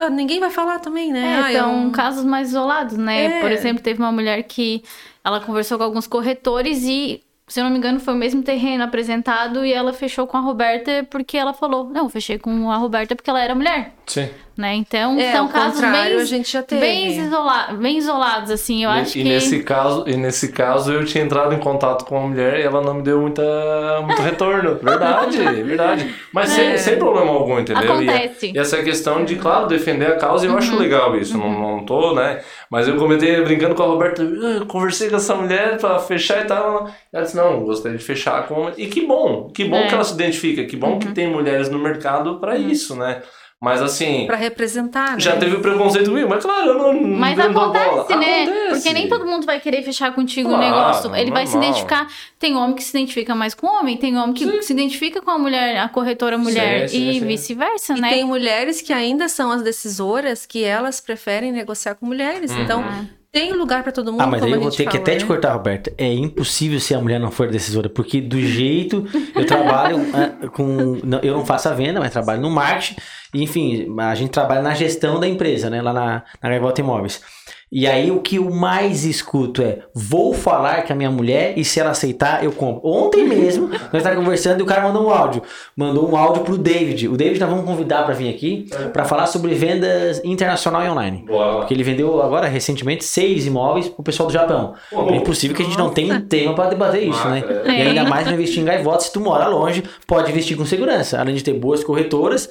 [SPEAKER 4] ah, ninguém vai falar também, né?
[SPEAKER 3] É,
[SPEAKER 4] Ah,
[SPEAKER 3] são casos mais isolados, né?
[SPEAKER 4] É.
[SPEAKER 3] Por exemplo, teve uma mulher que ela conversou com alguns corretores e, se eu não me engano, foi o mesmo terreno apresentado e ela fechou com a Roberta porque ela falou: Não, eu fechei com a Roberta porque ela era mulher,
[SPEAKER 1] Sim.
[SPEAKER 3] Né? Então,
[SPEAKER 4] É,
[SPEAKER 3] são casos bem,
[SPEAKER 4] a gente já teve.
[SPEAKER 3] bem, isola bem isolados, assim. Eu
[SPEAKER 1] e,
[SPEAKER 3] acho
[SPEAKER 1] e
[SPEAKER 3] que.
[SPEAKER 1] nesse caso, e nesse caso eu tinha entrado em contato com uma mulher e ela não me deu muita, muito retorno. (laughs) Verdade, verdade. Mas sem, sem problema algum, entendeu? E,
[SPEAKER 3] Acontece.
[SPEAKER 1] e essa questão de, claro, defender a causa, eu acho legal isso. Não, não tô, né? Mas eu comentei brincando com a Roberta, "Ah, conversei com essa mulher pra fechar e tal. Ela disse, não, gostaria de fechar com. E que bom, que bom
[SPEAKER 3] É.
[SPEAKER 1] que ela se identifica, que bom que tem mulheres no mercado pra isso, né? Mas assim.
[SPEAKER 4] Pra representar, né?
[SPEAKER 1] Já teve o preconceito comigo, mas claro, eu não.
[SPEAKER 3] Mas acontece, né?
[SPEAKER 1] Acontece.
[SPEAKER 3] Porque nem todo mundo vai querer fechar contigo o
[SPEAKER 1] Claro,
[SPEAKER 3] negócio. Ele vai se
[SPEAKER 1] normal.
[SPEAKER 3] identificar. Tem homem que se identifica mais com homem, tem homem que se identifica com a mulher, a corretora mulher,
[SPEAKER 1] Sim, sim,
[SPEAKER 3] e
[SPEAKER 1] sim.
[SPEAKER 3] vice-versa,
[SPEAKER 4] E
[SPEAKER 3] né?
[SPEAKER 4] tem mulheres que ainda são as decisoras que elas preferem negociar com mulheres.
[SPEAKER 1] Uhum.
[SPEAKER 4] Então, tem lugar pra todo mundo.
[SPEAKER 2] Ah, mas aí eu vou ter que
[SPEAKER 4] fala,
[SPEAKER 2] até te
[SPEAKER 4] né?
[SPEAKER 2] cortar, Roberta. É impossível se a mulher não for decisora, porque do jeito eu trabalho (laughs) ah, com. Eu não faço a venda, mas trabalho no marketing. Enfim, a gente trabalha na gestão da empresa, né? Lá na, na Gaivota Imóveis. E aí o que eu mais escuto é: vou falar com a minha mulher e se ela aceitar, eu compro. Ontem mesmo, (laughs) nós estávamos conversando e o cara mandou um áudio. Mandou um áudio pro David. O David nós vamos convidar para vir aqui para falar sobre vendas internacional e online.
[SPEAKER 1] Bora lá.
[SPEAKER 2] Porque ele vendeu agora recentemente seis imóveis pro pessoal do Japão. É impossível que a gente não tenha tempo para debater isso, né?
[SPEAKER 1] é.
[SPEAKER 2] E ainda mais pra investir em gaivotas, se tu mora longe, pode investir com segurança. Além de ter boas corretoras,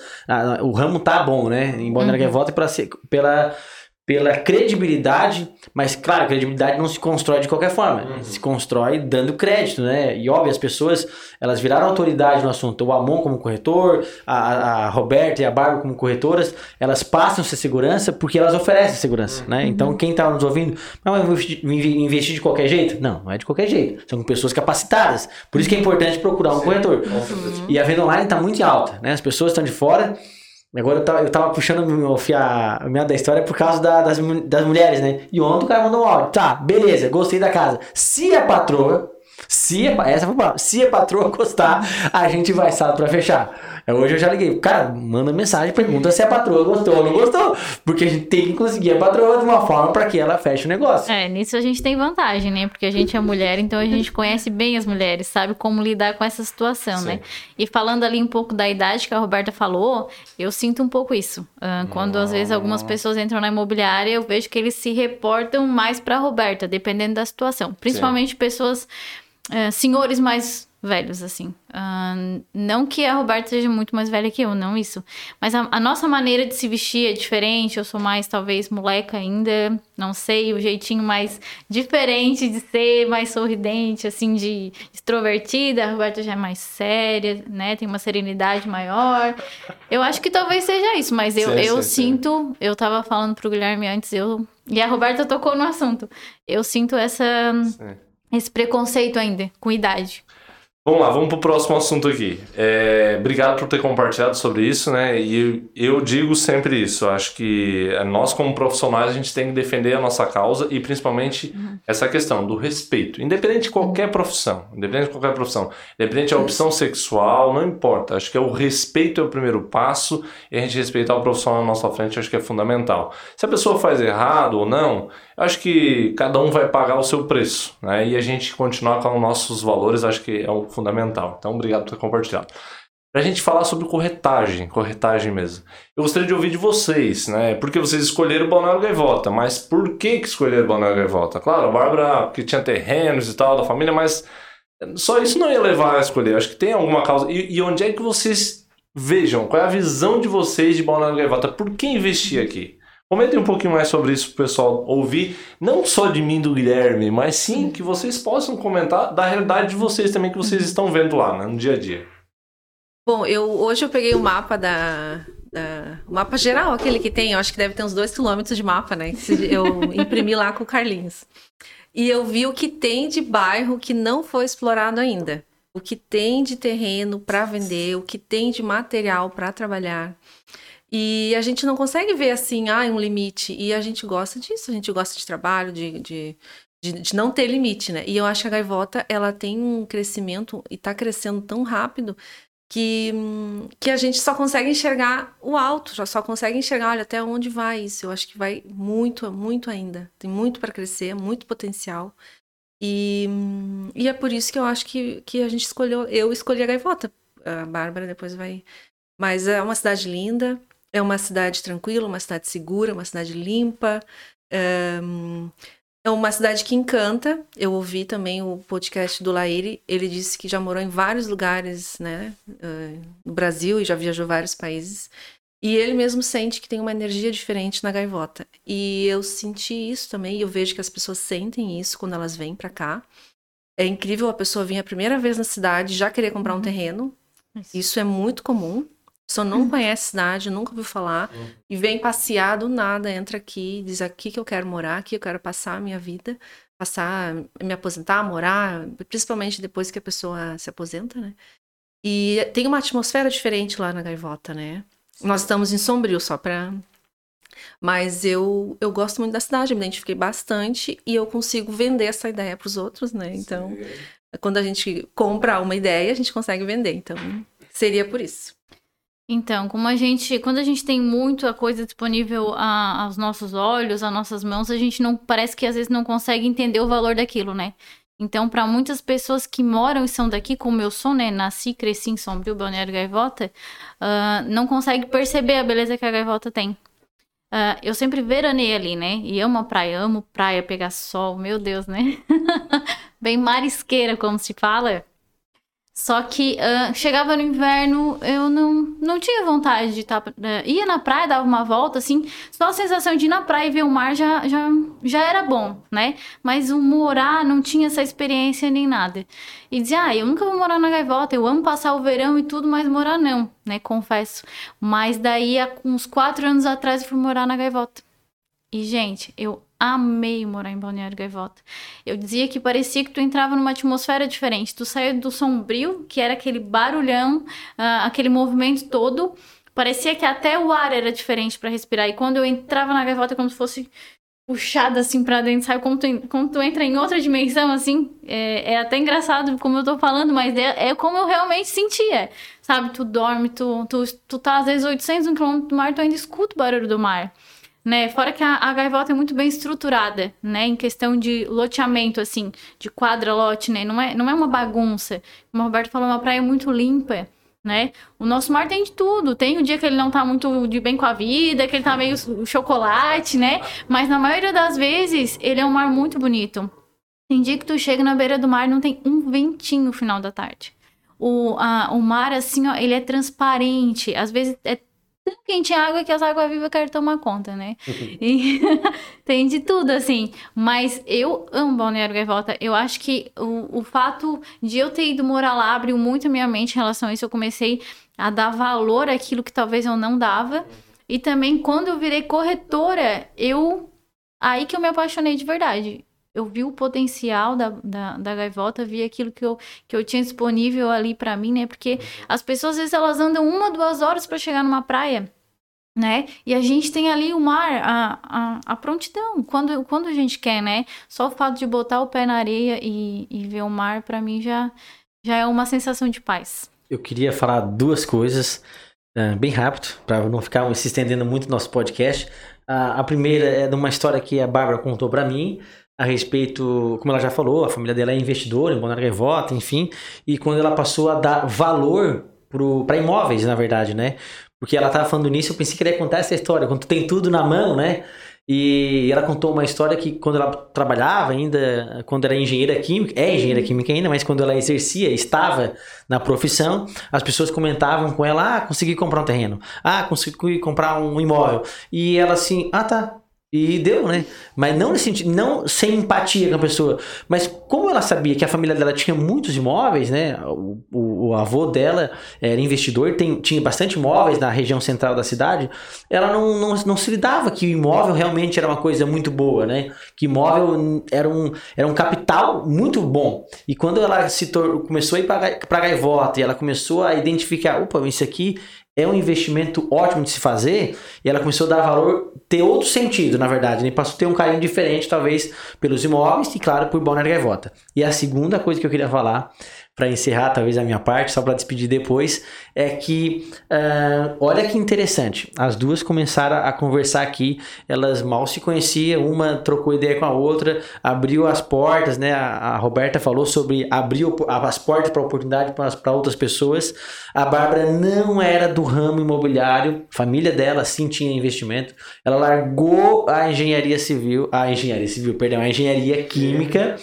[SPEAKER 2] o ramo tá bom, né? Em Balneário Gaivota pela, se- pela, pela credibilidade, mas claro, a credibilidade não se constrói de qualquer forma. Se constrói dando crédito, né? E óbvio, as pessoas, elas viraram autoridade no assunto. O Amon como corretor, a, a Roberta e a Bárbara como corretoras, elas passam essa segurança porque elas oferecem segurança, né? Então, quem tá nos ouvindo, mas eu vou investir- de qualquer jeito? Não, não é de qualquer jeito. São pessoas capacitadas. Por isso que é importante procurar um corretor.
[SPEAKER 1] Com certeza.
[SPEAKER 2] E a venda online está muito alta, né? As pessoas estão de fora. Agora eu tava, eu tava puxando meu fio- minha da história por causa da- das, das mulheres, né? E ontem o cara mandou um áudio. Tá, beleza, gostei da casa. Se a patroa, se essa foi a se a patroa gostar, a gente vai sábado pra fechar. É, Hoje eu já liguei. Cara, manda mensagem, pergunta se a patroa gostou ou não gostou. Porque a gente tem que conseguir a patroa de uma forma para que ela feche o negócio.
[SPEAKER 3] É, nisso a gente tem vantagem, né? Porque a gente é mulher, então a gente conhece bem as mulheres, sabe como lidar com essa situação, né? E falando ali um pouco da idade que a Roberta falou, eu sinto um pouco isso. Quando às vezes algumas pessoas entram na imobiliária, eu vejo que eles se reportam mais pra Roberta, dependendo da situação. Principalmente pessoas, ah, senhores mais velhos, assim. Ah, não que a Roberta seja muito mais velha que eu, não isso. Mas a, a nossa maneira de se vestir é diferente. Eu sou mais, talvez, moleca ainda. Não sei, o jeitinho mais diferente de ser, mais sorridente, assim, de extrovertida. A Roberta já é mais séria, né? Tem uma serenidade maior. Eu acho que talvez seja isso, mas eu,
[SPEAKER 1] Sim,
[SPEAKER 3] eu
[SPEAKER 1] sim, sim.
[SPEAKER 3] sinto. Eu tava falando pro Guilherme antes, eu. E a Roberta tocou no assunto. Eu sinto essa,
[SPEAKER 1] Sim.
[SPEAKER 3] Esse preconceito ainda, com idade.
[SPEAKER 1] Vamos lá, vamos pro próximo assunto aqui. É, obrigado por ter compartilhado sobre isso, né? E eu digo sempre isso. Acho que nós, como profissionais, a gente tem que defender a nossa causa e principalmente uhum. essa questão do respeito. Independente de qualquer profissão, independente de qualquer profissão, independente da opção sexual, não importa. Acho que é o respeito é o primeiro passo e a gente respeitar o profissional na nossa frente acho que é fundamental. Se a pessoa faz errado ou não, acho que cada um vai pagar o seu preço, né? E a gente continuar com os nossos valores, acho que é o fundamental. Então, obrigado por ter compartilhado. Para a gente falar sobre corretagem, corretagem mesmo. Eu gostaria de ouvir de vocês, né? Porque vocês escolheram Balneário Gaivota, mas por que, que escolheram Balneário Gaivota? Claro, a Bárbara, porque tinha terrenos e tal da família, mas só isso não ia levar a escolher. Acho que tem alguma causa. E, e onde é que vocês vejam? Qual é a visão de vocês de Balneário Gaivota? Por que investir aqui? Comentem um pouquinho mais sobre isso para o pessoal ouvir, não só de mim do Guilherme, mas sim que vocês possam comentar da realidade de vocês também que vocês estão vendo lá, né, no dia a dia.
[SPEAKER 4] Bom, eu hoje eu peguei o mapa da, da o mapa geral, aquele que tem, eu acho que deve ter uns dois quilômetros de mapa, né? Eu imprimi lá com o Carlinhos. E eu vi o que tem de bairro que não foi explorado ainda. O que tem de terreno para vender, o que tem de material para trabalhar. E a gente não consegue ver assim, ah, um limite. E a gente gosta disso, a gente gosta de trabalho, de, de, de, de não ter limite, né? E eu acho que a gaivota, ela tem um crescimento e está crescendo tão rápido que, que a gente só consegue enxergar o alto, já só consegue enxergar, olha, até onde vai isso. Eu acho que vai muito, muito ainda. Tem muito para crescer, muito potencial. E, e é por isso que eu acho que, que a gente escolheu, eu escolhi a gaivota. A Bárbara depois vai. Mas é uma cidade linda, é uma cidade tranquila, uma cidade segura, uma cidade limpa. É, é uma cidade que encanta. Eu ouvi também o podcast do Laire. Ele disse que já morou em vários lugares, né, eh, no Brasil e já viajou vários países. E ele mesmo sente que tem uma energia diferente na gaivota. E eu senti isso também. E eu vejo que as pessoas sentem isso quando elas vêm para cá. É incrível a pessoa vir a primeira vez na cidade já querer comprar um uhum. terreno. Isso é muito comum pessoa não hum. conhece a cidade, nunca ouviu falar, uhum. e vem passear do nada, entra aqui, diz aqui que eu quero morar, aqui eu quero passar a minha vida, passar, me aposentar, morar, principalmente depois que a pessoa se aposenta, né? E tem uma atmosfera diferente lá na Gaivota, né? Sim. Nós estamos em Sombrio só para mas eu, eu gosto muito da cidade, me identifiquei bastante e eu consigo vender essa ideia para os outros, né? Então, Sim. quando a gente compra uma ideia, a gente consegue vender. Então, seria por isso.
[SPEAKER 3] Então, como a gente, quando a gente tem muita coisa disponível a, aos nossos olhos, às nossas mãos, a gente não parece que às vezes não consegue entender o valor daquilo, né? Então, para muitas pessoas que moram e são daqui, como eu sou, né? Nasci, cresci em Sombrio, Balneário Gaivota, uh, não consegue perceber a beleza que a gaivota tem. Uh, eu sempre veranei ali, né? E amo a praia, amo praia, pegar sol, meu Deus, né? (laughs) Bem marisqueira, como se fala. Só que uh, chegava no inverno, eu não, não tinha vontade de estar. Tá, uh, ia na praia, dava uma volta, assim. Só a sensação de ir na praia e ver o mar já, já, já era bom, né? Mas o morar não tinha essa experiência nem nada. E dizia, ah, eu nunca vou morar na gaivota, eu amo passar o verão e tudo, mas morar não, né? Confesso. Mas daí, há uns quatro anos atrás, eu fui morar na gaivota. E, gente, eu amei morar em Balneário Gaivota. Eu dizia que parecia que tu entrava numa atmosfera diferente. Tu saía do sombrio, que era aquele barulhão, uh, aquele movimento todo. Parecia que até o ar era diferente para respirar. E quando eu entrava na gaivota, como se fosse puxada assim para dentro, sabe? Como tu, como tu entra em outra dimensão, assim. É, é até engraçado como eu tô falando, mas é, é como eu realmente sentia. Sabe? Tu dorme, tu, tu, tu tá às vezes 800 km do mar, tu ainda escuta o barulho do mar né? Fora que a, a gaivota é muito bem estruturada, né? Em questão de loteamento, assim, de quadra-lote, né? Não é, não é uma bagunça. Como o Roberto falou, é uma praia muito limpa, né? O nosso mar tem de tudo. Tem o dia que ele não tá muito de bem com a vida, que ele tá meio chocolate, né? Mas na maioria das vezes, ele é um mar muito bonito. Tem dia que tu chega na beira do mar não tem um ventinho no final da tarde. O, a, o mar, assim, ó, ele é transparente. Às vezes é tão quente a água que as águas vivas querem tomar conta, né? Uhum. E (laughs) tem de tudo, assim. Mas eu amo Balneário Gaivota. Eu acho que o, o fato de eu ter ido morar lá abriu muito a minha mente em relação a isso. Eu comecei a dar valor àquilo que talvez eu não dava. E também, quando eu virei corretora, eu... Aí que eu me apaixonei de verdade. Eu vi o potencial da, da, da gaivota, vi aquilo que eu, que eu tinha disponível ali para mim, né? Porque as pessoas, às vezes, elas andam uma, duas horas para chegar numa praia né? E a gente tem ali o mar, a, a, a, prontidão, quando, quando a gente quer, né? Só o fato de botar o pé na areia e, e ver o mar, para mim, já, já é uma sensação de paz.
[SPEAKER 2] Eu queria falar duas coisas, uh, bem rápido, para não ficar se estendendo muito no nosso podcast. Uh, a primeira é de uma história que a Bárbara contou para mim, a respeito, como ela já falou, a família dela é investidora em Bonara Gaivota, enfim, e quando ela passou a dar valor para imóveis, na verdade, né? Porque ela tava falando nisso, eu pensei que ela ia contar essa história, quando tu tem tudo na mão, né? E ela contou uma história que quando ela trabalhava ainda, quando era engenheira química, é engenheira química ainda, mas quando ela exercia, estava na profissão, as pessoas comentavam com ela: ah, consegui comprar um terreno, ah, consegui comprar um imóvel. E ela assim: ah, tá, e deu, né? Mas não nesse não sem empatia com a pessoa. Mas como ela sabia que a família dela tinha muitos imóveis, né? O, o, o avô dela era investidor, tem, tinha bastante imóveis na região central da cidade. Ela não, não, não se lidava que o imóvel realmente era uma coisa muito boa, né? Que imóvel era um, era um capital muito bom. E quando ela se começou a ir para gaivota e ela começou a identificar, opa, isso aqui é um investimento ótimo de se fazer e ela começou a dar valor, ter outro sentido, na verdade, né? Passou a ter um carinho diferente, talvez, pelos imóveis e, claro, por Balneário Gaivota. E a segunda coisa que eu queria falar para encerrar talvez a minha parte, só para despedir depois, é que uh, olha que interessante. As duas começaram a conversar aqui, elas mal se conheciam, uma trocou ideia com a outra, abriu as portas, né? A, a Roberta falou sobre abrir as portas para oportunidade para outras pessoas. A Bárbara não era do ramo imobiliário, família dela sim tinha investimento. Ela largou a engenharia civil, a engenharia civil, perdão, a engenharia química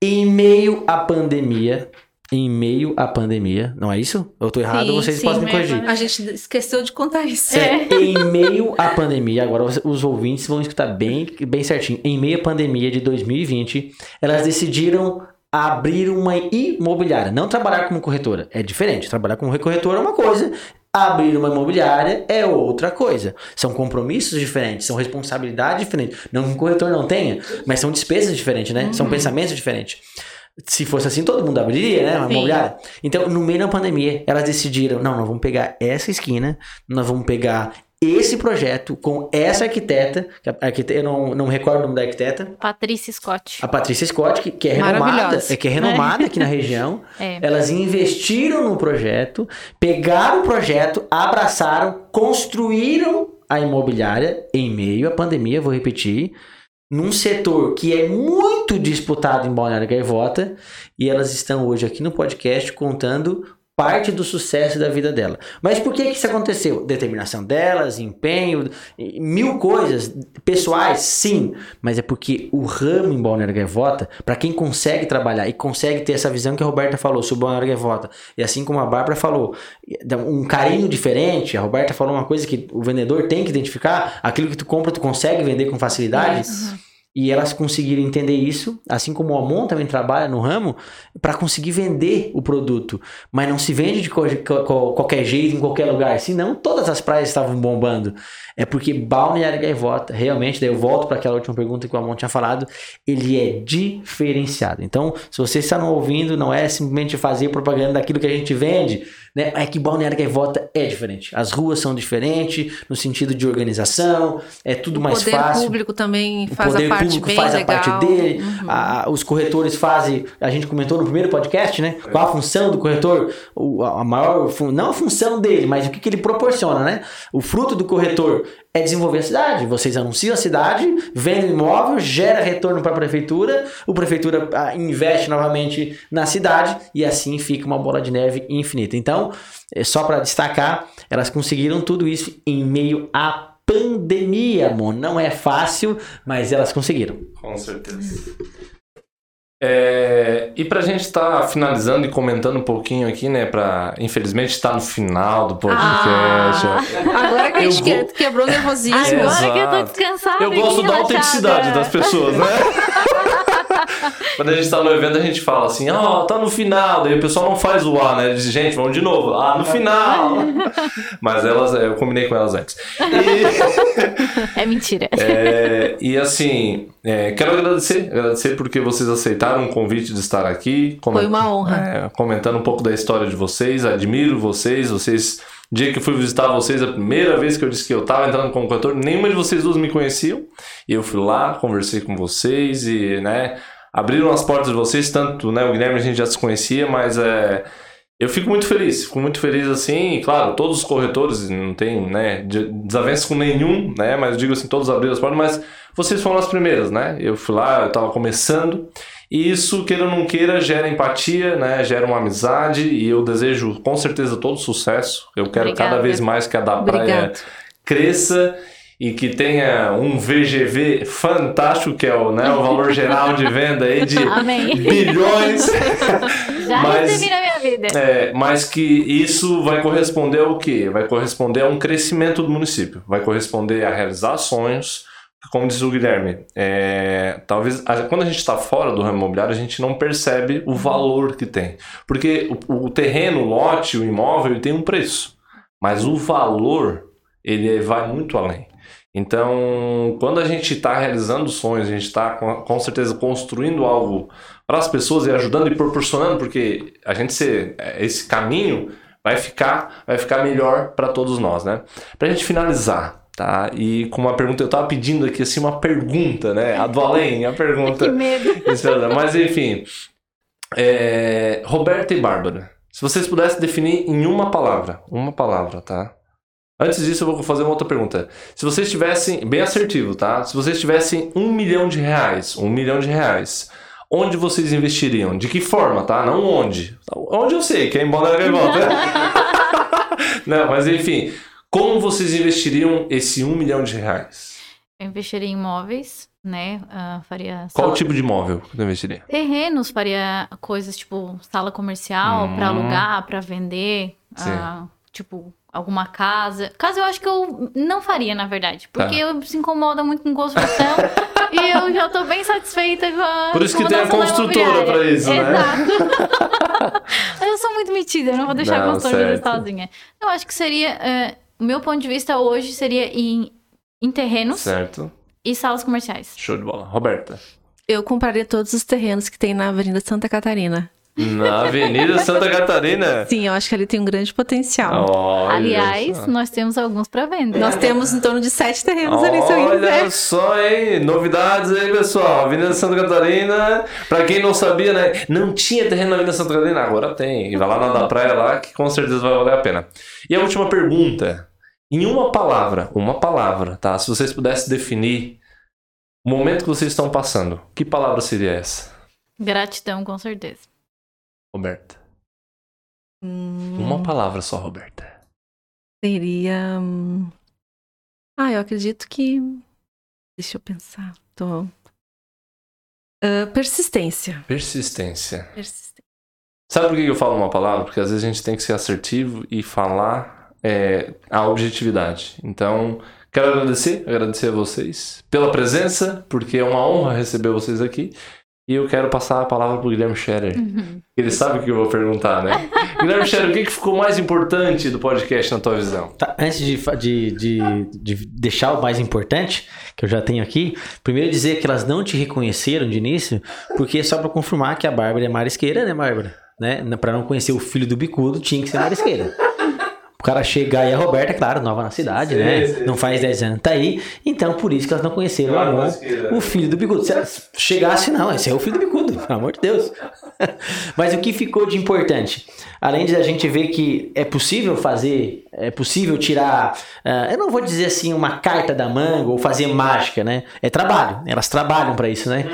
[SPEAKER 2] em meio à pandemia em meio à pandemia, não é isso? Eu tô errado, sim, vocês sim, podem me corrigir.
[SPEAKER 4] A gente esqueceu de contar isso.
[SPEAKER 2] É, em meio à pandemia, agora os ouvintes vão escutar bem, bem certinho. Em meio à pandemia de 2020, elas decidiram abrir uma imobiliária, não trabalhar como corretora. É diferente, trabalhar como corretora é uma coisa, Abrir uma imobiliária é outra coisa. São compromissos diferentes, são responsabilidades diferentes. Não que um corretor não tenha, mas são despesas diferentes, né? Uhum. São pensamentos diferentes. Se fosse assim, todo mundo abriria, né? Uma Sim. imobiliária. Então, no meio da pandemia, elas decidiram: não, nós vamos pegar essa esquina, nós vamos pegar esse projeto com essa arquiteta, que eu não, não me recordo o nome da arquiteta.
[SPEAKER 3] Patrícia Scott.
[SPEAKER 2] A Patrícia Scott, que, que é renomada, é, que é renomada aqui na (laughs) região. É. Elas investiram no projeto, pegaram o projeto, abraçaram, construíram a imobiliária em meio à pandemia, vou repetir num setor que é muito disputado em Balneário Gaivota e elas estão hoje aqui no podcast contando parte do sucesso da vida dela. Mas por que, que isso aconteceu? Determinação delas, empenho, mil coisas pessoais, sim, mas é porque o ramo em Balneário Gaivota, para quem consegue trabalhar e consegue ter essa visão que a Roberta falou sobre Balneário Gaivota, e assim como a Bárbara falou, um carinho diferente, a Roberta falou uma coisa que o vendedor tem que identificar, aquilo que tu compra tu consegue vender com facilidade. Uhum e elas conseguiram entender isso, assim como o Amon também trabalha no ramo, para conseguir vender o produto. Mas não se vende de qualquer jeito, em qualquer lugar. Senão, todas as praias estavam bombando. É porque Balneário Gaivota, realmente, daí eu volto para aquela última pergunta que o Amon tinha falado, ele é diferenciado. Então, se você está não ouvindo, não é simplesmente fazer propaganda daquilo que a gente vende, né? É que Balneário Gaivota é diferente. As ruas são diferentes no sentido de organização, é tudo
[SPEAKER 4] o
[SPEAKER 2] mais fácil. O
[SPEAKER 4] poder público também faz a parte público
[SPEAKER 2] faz
[SPEAKER 4] legal.
[SPEAKER 2] a parte dele, uhum. a, os corretores fazem, a gente comentou no primeiro podcast, né? Qual a função do corretor, o, a maior, não a função dele, mas o que, que ele proporciona, né? O fruto do corretor é desenvolver a cidade. Vocês anunciam a cidade, vendem imóvel, gera retorno para a prefeitura, o prefeitura ah, investe novamente na cidade e assim fica uma bola de neve infinita. Então, é só para destacar, elas conseguiram tudo isso em meio a pandemia, amor. Não é fácil, mas elas conseguiram.
[SPEAKER 1] Com certeza. É, e pra gente estar tá finalizando e comentando um pouquinho aqui, né? Pra, infelizmente está no final do podcast. Ah,
[SPEAKER 4] agora que a gente vou... quebrou o nervosismo.
[SPEAKER 3] Agora que eu tô descansada.
[SPEAKER 1] Eu gosto da autenticidade das pessoas, né? (laughs) Quando a gente tá no evento, a gente fala assim, ó, tá no final. Daí o pessoal não faz o A, né? Diz, gente, vamos de novo. Ah, no final. (laughs) Mas elas, eu combinei com elas antes. (laughs)
[SPEAKER 3] É mentira.
[SPEAKER 1] É, e assim, é, quero agradecer, agradecer porque vocês aceitaram o convite de estar aqui.
[SPEAKER 4] Foi uma honra.
[SPEAKER 1] é, comentando um pouco da história de vocês, admiro vocês, vocês. Dia que eu fui visitar vocês, a primeira vez que eu disse que eu estava entrando como cantor, nenhuma de vocês duas me conheciam. E eu fui lá, conversei com vocês e, né, abriram as portas de vocês, tanto, né, o Guilherme a gente já se conhecia, mas é, eu fico muito feliz, fico muito feliz assim, e, claro, todos os corretores, não tem, né, desavença com nenhum, né, mas eu digo assim, todos abriram as portas, mas vocês foram as primeiras, né, eu fui lá, eu estava começando, e isso, queira ou não queira, gera empatia, né, gera uma amizade, e eu desejo com certeza todo sucesso, eu quero
[SPEAKER 3] Obrigada.
[SPEAKER 1] cada vez mais que a da praia cresça, e que tenha um VGV fantástico, que é o, né, o valor geral de venda aí de (laughs)
[SPEAKER 3] Amém.
[SPEAKER 1] bilhões. (laughs)
[SPEAKER 3] Já
[SPEAKER 1] Mas-
[SPEAKER 3] recebi na minha vida.
[SPEAKER 1] É, mas que isso vai corresponder ao quê? Vai corresponder a um crescimento do município, vai corresponder a realizar sonhos. Como diz o Guilherme, é, talvez quando a gente está fora do ramo imobiliário, a gente não percebe o valor que tem. Porque o, o terreno, o lote, o imóvel, ele tem um preço. Mas o valor, ele vai muito além. Então, quando a gente está realizando sonhos, a gente está com certeza construindo algo para as pessoas e ajudando e proporcionando, porque a gente ser esse caminho vai ficar vai ficar melhor para todos nós, né? Para a gente finalizar, tá? E com uma pergunta eu tava pedindo aqui assim uma pergunta, né? A do além, a pergunta. (laughs)
[SPEAKER 3] Que medo.
[SPEAKER 1] Mas enfim, é, Roberta e Bárbara, se vocês pudessem definir em uma palavra, uma palavra, tá? Antes disso, eu vou fazer uma outra pergunta. Se vocês tivessem, bem assertivo, tá? Se vocês tivessem um milhão de reais, um milhão de reais, onde vocês investiriam? De que forma, tá? Não onde. Onde eu sei, que é em Balneário Gaivota. (laughs) (laughs) Não, mas enfim, como vocês investiriam esse um milhão de reais?
[SPEAKER 3] Eu investiria em imóveis, né? ah, faria
[SPEAKER 1] Qual
[SPEAKER 3] sala-
[SPEAKER 1] tipo de imóvel que eu investiria?
[SPEAKER 3] terrenos, faria coisas tipo sala comercial
[SPEAKER 1] Hum.
[SPEAKER 3] para alugar, para vender, ah, tipo alguma casa. Casa eu acho que eu não faria, na verdade, porque
[SPEAKER 1] Tá.
[SPEAKER 3] eu se incomoda muito com construção (laughs) e eu já tô bem satisfeita com a
[SPEAKER 1] Por isso que tem a construtora pra isso, né?
[SPEAKER 3] Exato. Mas (laughs) eu sou muito metida, eu não vou deixar
[SPEAKER 1] Não,
[SPEAKER 3] a construtora
[SPEAKER 1] certo.
[SPEAKER 3] sozinha. Eu acho que seria, é, o meu ponto de vista hoje seria em, em terrenos
[SPEAKER 1] Certo.
[SPEAKER 3] e salas comerciais.
[SPEAKER 1] Show de bola. Roberta.
[SPEAKER 4] Eu compraria todos os terrenos que tem na Avenida Santa Catarina.
[SPEAKER 1] Na Avenida Santa Catarina.
[SPEAKER 4] Sim, eu acho que ali tem um grande potencial.
[SPEAKER 1] Olha
[SPEAKER 3] Aliás,
[SPEAKER 1] só.
[SPEAKER 3] nós temos alguns para vender.
[SPEAKER 4] Nós temos em torno de sete terrenos ali, se alguém
[SPEAKER 1] Olha só, hein? Novidades aí, pessoal. Avenida Santa Catarina. Pra quem não sabia, né? Não tinha terreno na Avenida Santa Catarina, agora tem. E vai lá na da praia lá, que com certeza vai valer a pena. E a última pergunta. Em uma palavra, uma palavra, tá? Se vocês pudessem definir o momento que vocês estão passando, que palavra seria essa?
[SPEAKER 3] Gratidão, com certeza.
[SPEAKER 1] Roberta.
[SPEAKER 4] Hum,
[SPEAKER 1] Uma palavra só, Roberta.
[SPEAKER 4] Seria. hum, Ah, eu acredito que. Deixa eu pensar. Tô. Ah, persistência.
[SPEAKER 1] Persistência.
[SPEAKER 4] Persistência.
[SPEAKER 1] Sabe por que eu falo uma palavra? Porque às vezes a gente tem que ser assertivo e falar é, a objetividade. Então, quero agradecer, agradecer a vocês pela presença, porque é uma honra receber vocês aqui. E eu quero passar a palavra para o Guilherme Scherer.
[SPEAKER 3] Uhum.
[SPEAKER 1] Ele sabe o que eu vou perguntar, né? (laughs) Guilherme Scherer, o que, que ficou mais importante do podcast na tua visão?
[SPEAKER 2] Tá, antes de, de, de, de deixar o mais importante, que eu já tenho aqui, primeiro dizer que elas não te reconheceram de início, porque é só pra confirmar que a Bárbara é marisqueira, né, Bárbara? Né? Pra não conhecer o filho do bicudo, tinha que ser marisqueira. O cara chegar e a Roberta, claro, nova na cidade,
[SPEAKER 1] Sim,
[SPEAKER 2] né?
[SPEAKER 1] sim.
[SPEAKER 2] Não faz 10 anos, tá aí. Então, por isso que elas não conheceram o Amon, o filho do bicudo. Se elas chegasse, não, esse é o filho do bicudo, pelo amor de Deus. (laughs) Mas o que ficou de importante? Além de a gente ver que é possível fazer, é possível tirar, ah, eu não vou dizer assim uma carta da manga ou fazer mágica, né? É trabalho, elas trabalham para isso, né?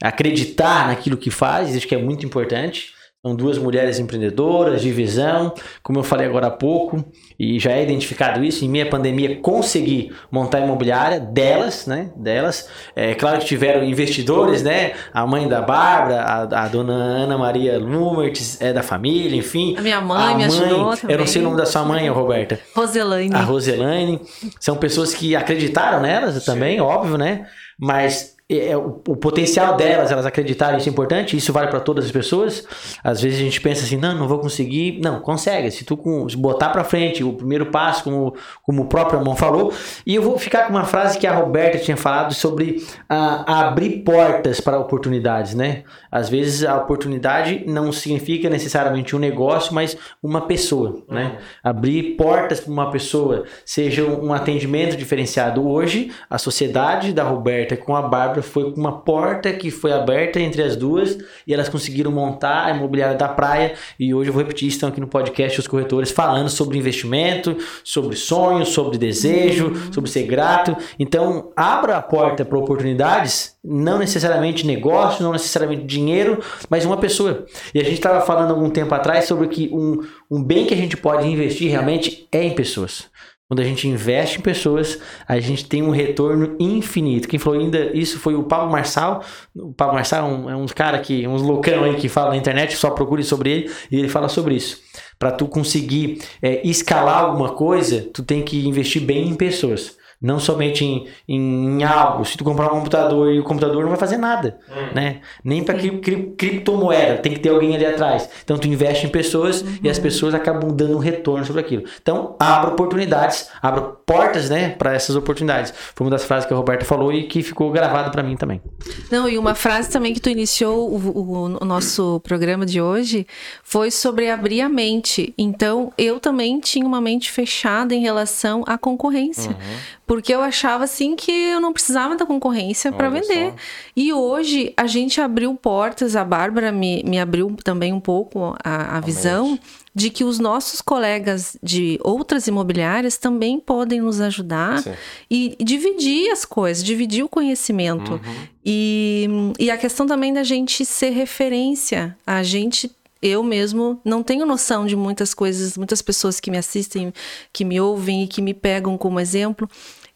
[SPEAKER 2] Acreditar naquilo que faz, isso que é muito importante. São duas mulheres empreendedoras, de visão, como eu falei agora há pouco, e já é identificado isso. Em minha pandemia, consegui montar a imobiliária delas, né? Delas. É claro que tiveram investidores, né? A mãe da Bárbara, a, a dona Ana Maria Lumertz, é da família, enfim.
[SPEAKER 4] A minha mãe
[SPEAKER 2] a
[SPEAKER 4] me ajudou
[SPEAKER 2] Eu
[SPEAKER 4] também.
[SPEAKER 2] não sei o nome da sua mãe, Roberta.
[SPEAKER 4] Roselaine.
[SPEAKER 2] A Roselaine. São pessoas que acreditaram nelas também, óbvio, né? Mas é, é, o, o, potencial delas, elas acreditarem isso é importante, isso vale para todas as pessoas. Às vezes a gente pensa assim, não, não vou conseguir. Não, consegue. Se tu com, se botar para frente o primeiro passo, como, como o próprio irmão falou, e eu vou ficar com uma frase que a Roberta tinha falado sobre abrir portas para oportunidades, né? Às vezes a oportunidade não significa necessariamente um negócio, mas uma pessoa, né? Uhum. Abrir portas para uma pessoa, seja um atendimento diferenciado. Hoje, a sociedade da Roberta com a Bárbara foi com uma porta que foi aberta entre as duas e elas conseguiram montar a imobiliária da praia. E hoje eu vou repetir, estão aqui no podcast os corretores falando sobre investimento, sobre sonhos, sobre desejo, uhum. sobre ser grato. Então, abra a porta para oportunidades, não necessariamente negócio, não necessariamente dinheiro, mas uma pessoa. E a gente estava falando algum tempo atrás sobre que um, um bem que a gente pode investir realmente é em pessoas. Quando a gente investe em pessoas, a gente tem um retorno infinito. Quem falou ainda isso foi o Pablo Marçal. O Pablo Marçal é um, é um cara que, uns loucão aí que fala na internet, só procure sobre ele e ele fala sobre isso. Para tu conseguir é, escalar alguma coisa, tu tem que investir bem em pessoas. Não somente em, em, algo. Se tu comprar um computador e o computador não vai fazer nada, hum. né? Nem para cri, cri, criptomoeda, tem que ter alguém ali atrás. Então tu investe em pessoas uhum. e as pessoas acabam dando um retorno sobre aquilo. Então abra oportunidades, abra portas, né, para essas oportunidades. Foi uma das frases que a Roberta falou e que ficou gravado para mim também.
[SPEAKER 4] Não, e uma frase também que tu iniciou o, o, o nosso programa de hoje foi sobre abrir a mente. Então eu também tinha uma mente fechada em relação à concorrência. Uhum porque eu achava assim que eu não precisava da concorrência para vender. Só. E hoje a gente abriu portas, a Bárbara me, me abriu também um pouco a, a visão de que os nossos colegas de outras imobiliárias também podem nos ajudar Sim. e dividir as coisas, dividir o conhecimento. Uhum. E, e a questão também da gente ser referência, a gente eu mesmo não tenho noção de muitas coisas, muitas pessoas que me assistem, que me ouvem e que me pegam como exemplo.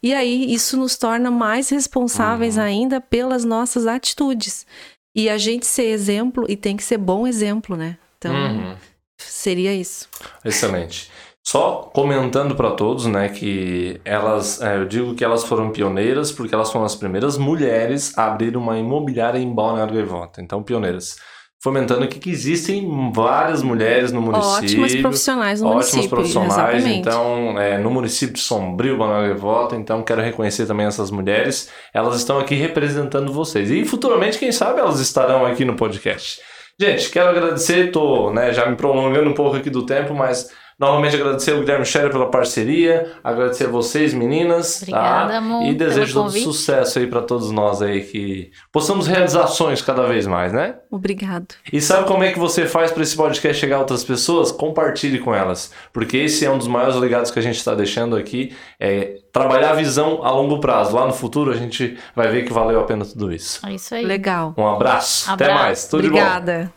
[SPEAKER 4] E aí isso nos torna mais responsáveis uhum. ainda pelas nossas atitudes. E a gente ser exemplo e tem que ser bom exemplo, né? Então, uhum. seria isso.
[SPEAKER 1] Excelente. Só comentando para todos, né, que elas, é, eu digo que elas foram pioneiras porque elas foram as primeiras mulheres a abrir uma imobiliária em Balneário Gaivota. Então, pioneiras fomentando aqui que existem várias mulheres no município.
[SPEAKER 4] Ótimas profissionais no
[SPEAKER 1] ótimas
[SPEAKER 4] município.
[SPEAKER 1] profissionais, exatamente. então, é, no município de Sombrio, Balneário Gaivota, então quero reconhecer também essas mulheres. Elas estão aqui representando vocês. E futuramente, quem sabe, elas estarão aqui no podcast. Gente, quero agradecer, tô né, já me prolongando um pouco aqui do tempo, mas Novamente agradecer o Guilherme Scherer pela parceria, agradecer a vocês, meninas.
[SPEAKER 3] Tá? Obrigada,
[SPEAKER 1] tá?
[SPEAKER 3] amor,
[SPEAKER 1] E desejo todo sucesso aí para todos nós aí, que possamos realizações cada vez mais, né?
[SPEAKER 4] Obrigado.
[SPEAKER 1] E sabe como é que você faz para esse podcast chegar a outras pessoas? Compartilhe com elas, porque esse é um dos maiores legados que a gente está deixando aqui, é trabalhar a visão a longo prazo. Lá no futuro a gente vai ver que valeu a pena tudo isso.
[SPEAKER 3] É isso aí.
[SPEAKER 4] Legal.
[SPEAKER 1] Um abraço. abraço. Até mais. Tudo
[SPEAKER 4] Obrigada.